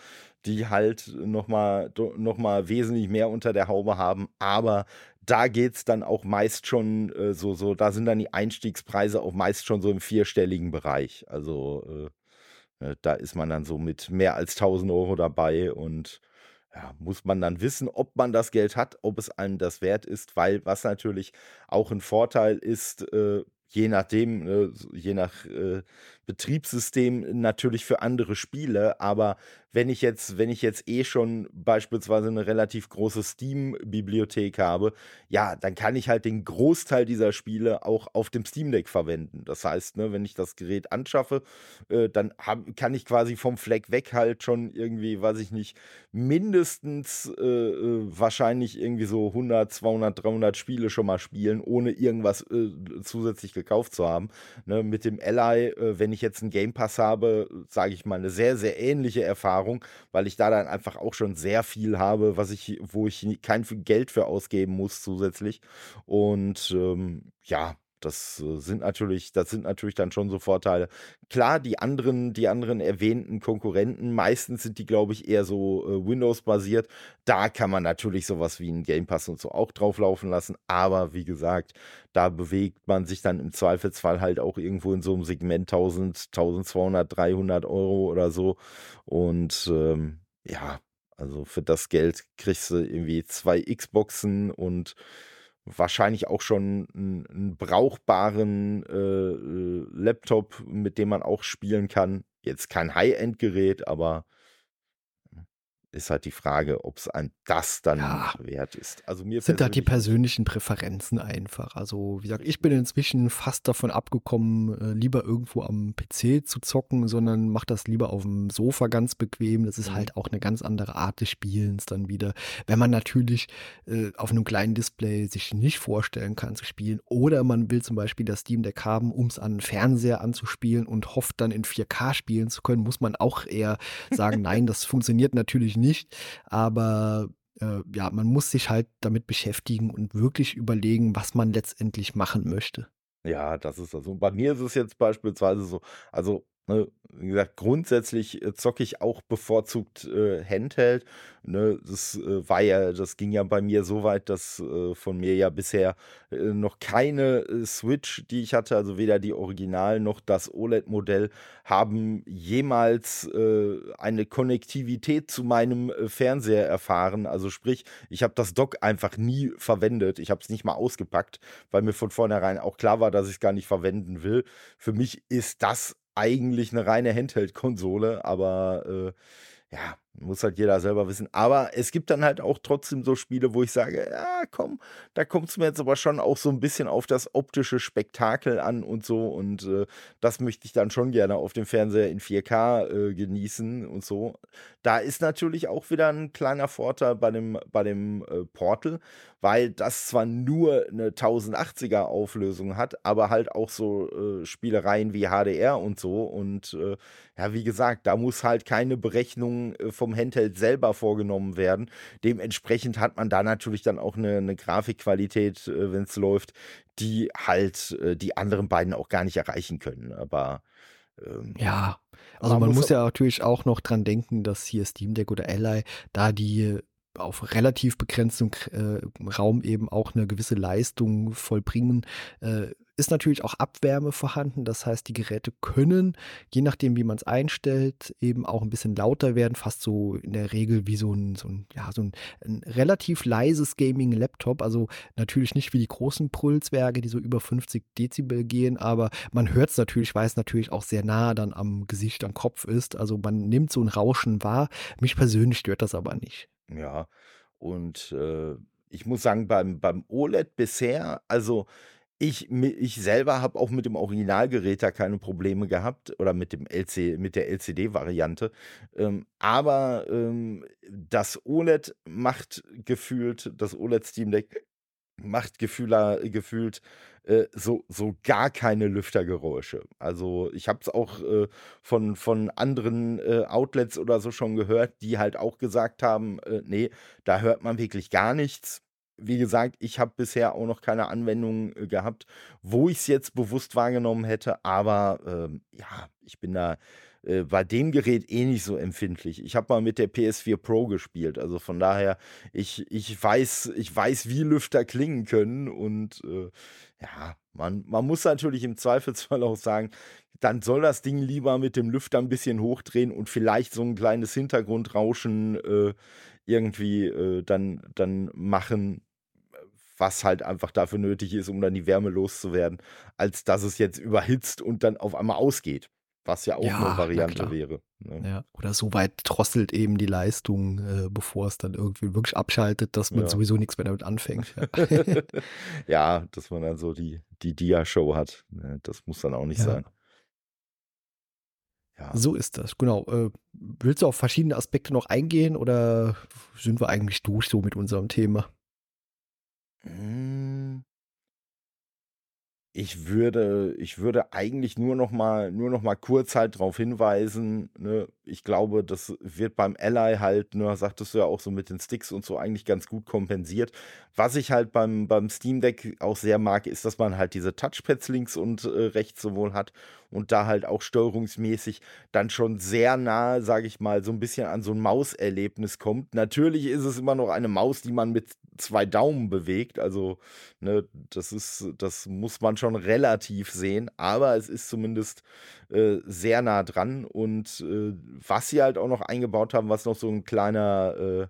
die halt nochmal noch mal wesentlich mehr unter der Haube haben, aber da geht es dann auch meist schon äh, so, so, da sind dann die Einstiegspreise auch meist schon so im vierstelligen Bereich. Also äh, äh, da ist man dann so mit mehr als 1000 Euro dabei und ja, muss man dann wissen, ob man das Geld hat, ob es einem das wert ist, weil was natürlich auch ein Vorteil ist, äh, je nachdem, äh, je nach äh, Betriebssystem natürlich für andere Spiele, aber wenn ich jetzt, wenn ich jetzt eh schon beispielsweise eine relativ große Steam-Bibliothek habe, ja, dann kann ich halt den Großteil dieser Spiele auch auf dem Steam Deck verwenden. Das heißt, ne, wenn ich das Gerät anschaffe, äh, dann hab, kann ich quasi vom Fleck weg halt schon irgendwie, weiß ich nicht, mindestens äh, äh wahrscheinlich irgendwie so 100, 200, 300 Spiele schon mal spielen, ohne irgendwas äh, zusätzlich gekauft zu haben. Ne, mit dem Ally, äh, wenn ich jetzt einen Game Pass habe, sage ich mal, eine sehr, sehr ähnliche Erfahrung weil ich da dann einfach auch schon sehr viel habe, was ich, wo ich kein Geld für ausgeben muss zusätzlich. Und ähm, ja, das äh, sind natürlich, das sind natürlich dann schon so Vorteile. Klar, die anderen, die anderen erwähnten Konkurrenten, meistens sind die, glaube ich, eher so äh, Windows-basiert. Da kann man natürlich sowas wie ein Game Pass und so auch drauflaufen lassen. Aber wie gesagt, da bewegt man sich dann im Zweifelsfall halt auch irgendwo in so einem Segment 1000, 1200, 300 Euro oder so. Und ähm, ja, also für das Geld kriegst du irgendwie zwei Xboxen und wahrscheinlich auch schon einen, brauchbaren äh, äh, Laptop, mit dem man auch spielen kann. Jetzt kein High-End-Gerät, aber ist halt die Frage, ob es einem das dann Ja, wert ist. Also mir sind da die persönlichen Präferenzen einfach. Also, wie gesagt, ich bin inzwischen fast davon abgekommen, äh, lieber irgendwo am PC zu zocken, sondern mache das lieber auf dem Sofa ganz bequem. Das ist Mhm. halt auch eine ganz andere Art des Spielens dann wieder. Wenn man natürlich äh, auf einem kleinen Display sich nicht vorstellen kann zu spielen oder man will zum Beispiel das Steam Deck haben, um es an 'n Fernseher anzuspielen und hofft dann in 4K spielen zu können, muss man auch eher sagen: „Nein, das funktioniert natürlich nicht.“ Aber äh, ja, man muss sich halt damit beschäftigen und wirklich überlegen, was man letztendlich machen möchte. Ja, das ist also bei mir ist es jetzt beispielsweise so also, ne, wie gesagt, grundsätzlich, äh, zocke ich auch bevorzugt, äh, Handheld, ne? Das, äh, war ja das ging ja bei mir so weit, dass, äh, von mir ja bisher, äh, noch keine, äh, Switch, die ich hatte, also weder die Original noch das OLED-Modell, haben jemals, eine Konnektivität zu meinem, Fernseher erfahren. Also sprich, ich habe das Dock einfach nie verwendet. Ich habe es nicht mal ausgepackt weil mir von vornherein auch klar war, dass ich es gar nicht verwenden will. Für mich ist das eigentlich eine reine Handheld-Konsole, aber, äh, ja, muss halt jeder selber wissen. Aber es gibt dann halt auch trotzdem so Spiele, wo ich sage: „Ja, komm, da kommt es mir jetzt aber schon auch so ein bisschen auf das optische Spektakel an und so und, äh, das möchte ich dann schon gerne auf dem Fernseher in 4K, äh, genießen und so.“ Da ist natürlich auch wieder ein kleiner Vorteil bei dem bei dem, äh, Portal, weil das zwar nur eine 1080er Auflösung hat, aber halt auch so äh, Spielereien wie HDR und so. Und äh, ja, wie gesagt, da muss halt keine Berechnung äh, vom Handheld selber vorgenommen werden. Dementsprechend hat man da natürlich dann auch eine, eine Grafikqualität, äh, wenn es läuft, die halt äh, die anderen beiden auch gar nicht erreichen können. Aber ähm, ja, also man, man muss ja natürlich auch noch dran denken, dass hier Steam Deck oder Ally da die auf relativ begrenztem äh, Raum eben auch eine gewisse Leistung vollbringen, äh, ist natürlich auch Abwärme vorhanden. Das heißt, die Geräte können, je nachdem, wie man es einstellt, eben auch ein bisschen lauter werden, fast so in der Regel wie so ein, so ein, ja, so ein, ein relativ leises Gaming-Laptop. Also natürlich nicht wie die großen Pulswerke, die so über 50 Dezibel gehen, aber man hört es natürlich, weil es natürlich auch sehr nah dann am Gesicht, am Kopf ist. Also man nimmt so ein Rauschen wahr. Mich persönlich stört das aber nicht. Ja, und äh, ich muss sagen, beim, beim OLED bisher, also ich, ich selber habe auch mit dem Originalgerät da keine Probleme gehabt oder mit dem LC, mit der LCD-Variante. Ähm, aber ähm, das OLED macht gefühlt, das OLED Steam Deck macht gefühler, gefühlt äh, so, so gar keine Lüftergeräusche. Also ich habe es auch äh, von, von anderen äh, Outlets oder so schon gehört, die halt auch gesagt haben, äh, nee, da hört man wirklich gar nichts. Wie gesagt, ich habe bisher auch noch keine Anwendung äh, gehabt, wo ich es jetzt bewusst wahrgenommen hätte, aber ähm, ja, ich bin da äh, bei dem Gerät eh nicht so empfindlich. Ich habe mal mit der PS4 Pro gespielt, also von daher, ich, ich, weiß, ich weiß, wie Lüfter klingen können und äh, ja, man, man muss natürlich im Zweifelsfall auch sagen, dann soll das Ding lieber mit dem Lüfter ein bisschen hochdrehen und vielleicht so ein kleines Hintergrundrauschen äh, irgendwie äh, dann, dann machen, was halt einfach dafür nötig ist, um dann die Wärme loszuwerden, als dass es jetzt überhitzt und dann auf einmal ausgeht. Was ja auch ja, eine Variante wäre. Ne? Ja, oder so weit drosselt eben die Leistung, äh, bevor es dann irgendwie wirklich abschaltet, dass man ja. sowieso nichts mehr damit anfängt. Ja. dass man dann so die, die Dia-Show hat. Ne? Das muss dann auch nicht sein. Ja. So ist das, genau. Äh, willst du auf verschiedene Aspekte noch eingehen oder sind wir eigentlich durch so mit unserem Thema? Hm. Ich würde, ich würde eigentlich nur noch mal, nur noch mal kurz halt darauf hinweisen. Ne? Ich glaube, das wird beim Ally halt, ne, sagtest du ja auch so mit den Sticks und so eigentlich ganz gut kompensiert. Was ich halt beim, beim Steam Deck auch sehr mag, ist, dass man halt diese Touchpads links und äh, rechts sowohl hat und da halt auch steuerungsmäßig dann schon sehr nah, sage ich mal, so ein bisschen an so ein Mauserlebnis kommt. Natürlich ist es immer noch eine Maus, die man mit zwei Daumen bewegt. Also, ne, das ist, das muss man schon relativ sehen, aber es ist zumindest äh, sehr nah dran. Und äh, was sie halt auch noch eingebaut haben, was noch so ein kleiner äh,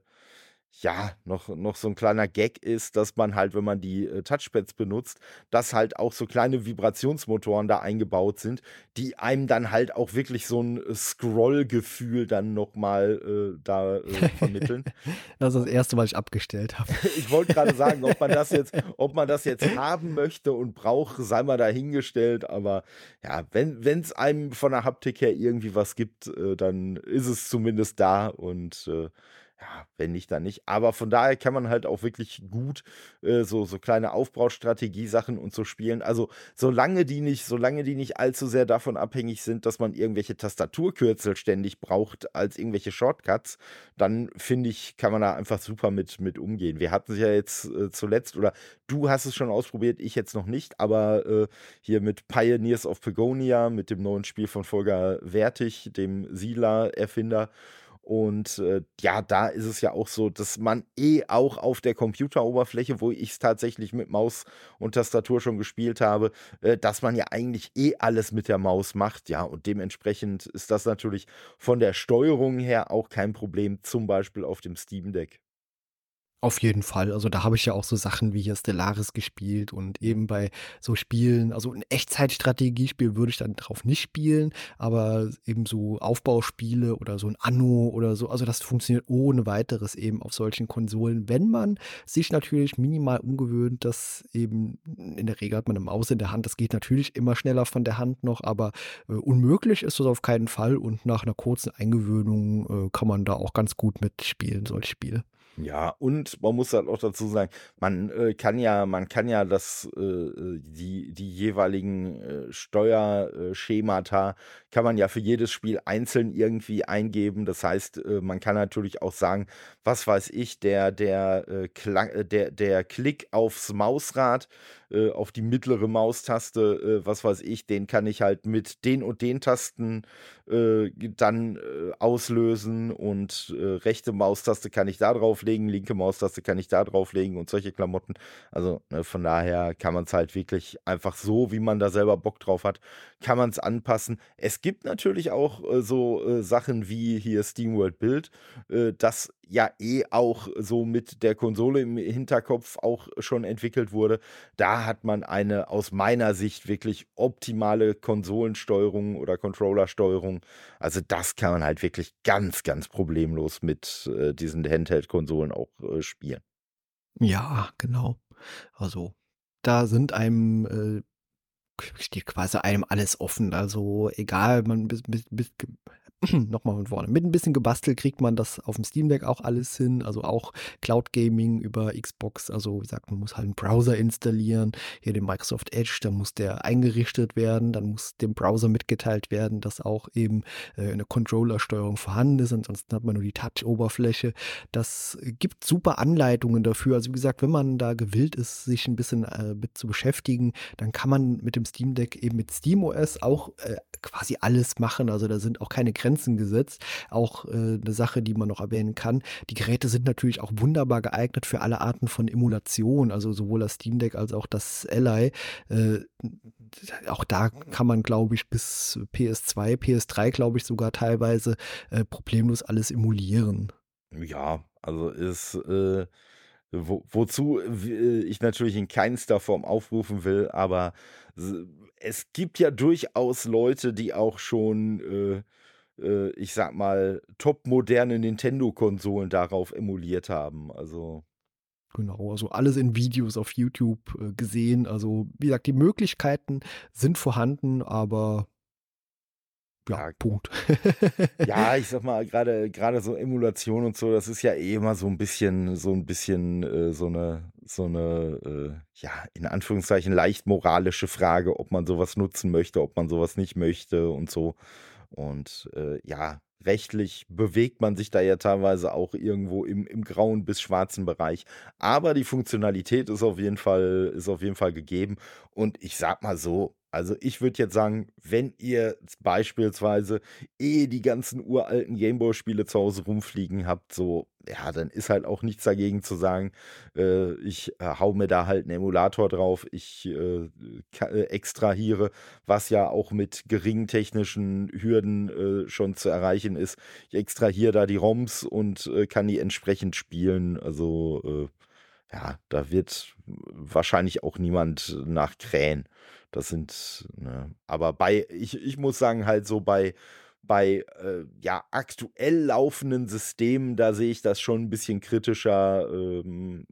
ja, noch, noch so ein kleiner Gag ist, dass man halt, wenn man die äh, Touchpads benutzt, dass halt auch so kleine Vibrationsmotoren da eingebaut sind, die einem dann halt auch wirklich so ein äh, Scroll-Gefühl dann nochmal äh, da äh, vermitteln. das ist das erste, was ich abgestellt habe. ich wollte gerade sagen, ob man das jetzt, ob man das jetzt haben möchte und braucht, sei mal dahingestellt, aber ja, wenn es einem von der Haptik her irgendwie was gibt, äh, dann ist es zumindest da und äh, ja, wenn nicht, dann nicht. Aber von daher kann man halt auch wirklich gut äh, so, so kleine Aufbaustrategie-Sachen und so spielen. Also solange die nicht, solange die nicht allzu sehr davon abhängig sind, dass man irgendwelche Tastaturkürzel ständig braucht als irgendwelche Shortcuts, dann finde ich, kann man da einfach super mit, mit umgehen. Wir hatten es ja jetzt äh, zuletzt, oder du hast es schon ausprobiert, ich jetzt noch nicht, aber äh, hier mit Pioneers of Pagonia, mit dem neuen Spiel von Volker Wertig, dem Sila-Erfinder, und äh, ja, da ist es ja auch so, dass man eh auch auf der Computeroberfläche, wo ich es tatsächlich mit Maus und Tastatur schon gespielt habe, äh, dass man ja eigentlich eh alles mit der Maus macht. Ja, und dementsprechend ist das natürlich von der Steuerung her auch kein Problem, zum Beispiel auf dem Steam Deck. Auf jeden Fall. Also da habe ich ja auch so Sachen wie hier Stellaris gespielt und eben bei so Spielen, also ein Echtzeitstrategiespiel würde ich dann drauf nicht spielen, aber eben so Aufbauspiele oder so ein Anno oder so, also das funktioniert ohne weiteres eben auf solchen Konsolen, wenn man sich natürlich minimal umgewöhnt, dass eben in der Regel hat man eine Maus in der Hand, das geht natürlich immer schneller von der Hand noch, aber äh, unmöglich ist das auf keinen Fall und nach einer kurzen Eingewöhnung äh, kann man da auch ganz gut mitspielen, solche Spiele. Ja, und man muss halt auch dazu sagen, man äh, kann ja, man kann ja das, äh, äh die, die jeweiligen äh, Steuerschemata kann man ja für jedes Spiel einzeln irgendwie eingeben. Das heißt, äh, man kann natürlich auch sagen, was weiß ich, der, der, äh, der, der Klick aufs Mausrad auf die mittlere Maustaste, was weiß ich, den kann ich halt mit den und den Tasten dann auslösen und rechte Maustaste kann ich da drauflegen, linke Maustaste kann ich da drauflegen und solche Klamotten. Also ne, von daher kann man es halt wirklich einfach so, wie man da selber Bock drauf hat, kann man es anpassen. Es gibt natürlich auch äh, so Sachen wie hier SteamWorld Build, das ja eh auch so mit der Konsole im Hinterkopf auch schon entwickelt wurde. Da hat man eine aus meiner Sicht wirklich optimale Konsolensteuerung oder Controllersteuerung. Also das kann man halt wirklich ganz, ganz problemlos mit äh, diesen Handheld-Konsolen auch äh, spielen. Ja, genau. Also da sind einem äh, steht quasi einem alles offen. Also egal, man bis, bis, bis, nochmal von vorne. Mit ein bisschen gebastelt kriegt man das auf dem Steam Deck auch alles hin. Also auch Cloud Gaming über Xbox. Also wie gesagt, man muss halt einen Browser installieren. Hier den Microsoft Edge, da muss der eingerichtet werden. Dann muss dem Browser mitgeteilt werden, dass auch eben äh, eine Controller-Steuerung vorhanden ist. Ansonsten hat man nur die Touch-Oberfläche. Das gibt super Anleitungen dafür. Also wie gesagt, wenn man da gewillt ist, sich ein bisschen äh, mit zu beschäftigen, dann kann man mit dem Steam Deck eben mit SteamOS auch äh, quasi alles machen. Also da sind auch keine Grenzen Grenzen gesetzt. Auch äh, eine Sache, die man noch erwähnen kann. Die Geräte sind natürlich auch wunderbar geeignet für alle Arten von Emulation, also sowohl das Steam Deck als auch das Ally. Äh, auch da kann man, glaube ich, bis PS2, PS3, glaube ich, sogar teilweise äh, problemlos alles emulieren. Ja, also ist äh, wo, wozu äh, ich natürlich in keinster Form aufrufen will, aber es gibt ja durchaus Leute, die auch schon äh, ich sag mal, top-moderne Nintendo-Konsolen darauf emuliert haben. Also. Genau, also alles in Videos auf YouTube äh, gesehen. Also, wie gesagt, die Möglichkeiten sind vorhanden, aber ja, ja, Punkt. ja, ich sag mal, gerade gerade so Emulation und so, das ist ja eh immer so ein bisschen, so ein bisschen äh, so eine, so eine, äh, ja, in Anführungszeichen leicht moralische Frage, ob man sowas nutzen möchte, ob man sowas nicht möchte und so. Und äh, ja, rechtlich bewegt man sich da ja teilweise auch irgendwo im, im grauen bis schwarzen Bereich. Aber die Funktionalität ist auf jeden Fall, ist auf jeden Fall gegeben. Und ich sag mal so, also ich würde jetzt sagen, wenn ihr beispielsweise eh die ganzen uralten Gameboy-Spiele zu Hause rumfliegen habt, so, ja, dann ist halt auch nichts dagegen zu sagen, äh, ich äh, hau mir da halt einen Emulator drauf, ich äh, äh extrahiere, was ja auch mit geringen technischen Hürden äh, schon zu erreichen ist. Ich extrahiere da die ROMs und äh, kann die entsprechend spielen. Also ja, da wird wahrscheinlich auch niemand nachkrähen. Das sind, ne, aber bei, ich, ich muss sagen, halt so bei, bei äh, ja, aktuell laufenden Systemen, da sehe ich das schon ein bisschen kritischer. Ähm,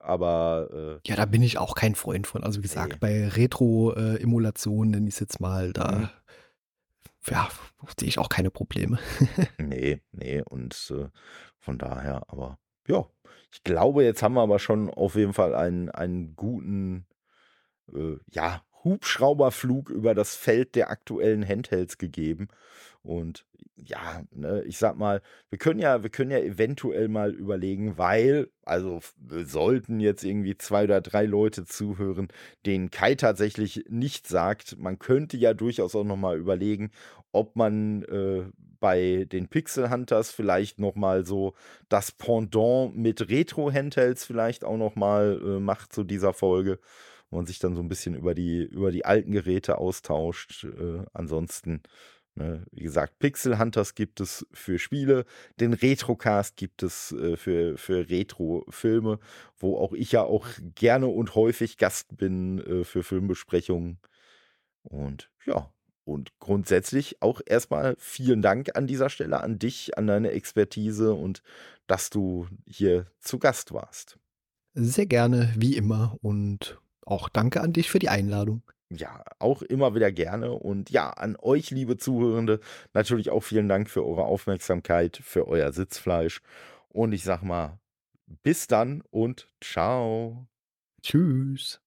aber äh, ja, da bin ich auch kein Freund von. Also wie gesagt, nee. bei Retro-Emulationen, nenne ich es jetzt mal, da mhm. ja, sehe ich auch keine Probleme. nee, nee, und äh, von daher, aber ja, ich glaube, jetzt haben wir aber schon auf jeden Fall einen, einen guten äh, ja, Hubschrauberflug über das Feld der aktuellen Handhelds gegeben. Und ja, ne, ich sag mal, wir können ja, wir können ja eventuell mal überlegen, weil, also sollten jetzt irgendwie zwei oder drei Leute zuhören, denen Kai tatsächlich nicht sagt, man könnte ja durchaus auch nochmal überlegen, ob man äh, bei den Pixel Hunters vielleicht nochmal so das Pendant mit Retro-Handhelds vielleicht auch nochmal äh, macht zu dieser Folge wo man sich dann so ein bisschen über die, über die alten Geräte austauscht. Äh, ansonsten, ne, wie gesagt, Pixel Hunters gibt es für Spiele, den Retrocast gibt es äh, für, für Retro-Filme, wo auch ich ja auch gerne und häufig Gast bin äh, für Filmbesprechungen. Und ja, und grundsätzlich auch erstmal vielen Dank an dieser Stelle an dich, an deine Expertise und dass du hier zu Gast warst. Sehr gerne, wie immer. Und auch danke an dich für die Einladung. Ja, auch immer wieder gerne. Und ja, an euch, liebe Zuhörende, natürlich auch vielen Dank für eure Aufmerksamkeit, für euer Sitzfleisch. Und ich sag mal, bis dann und ciao. Tschüss.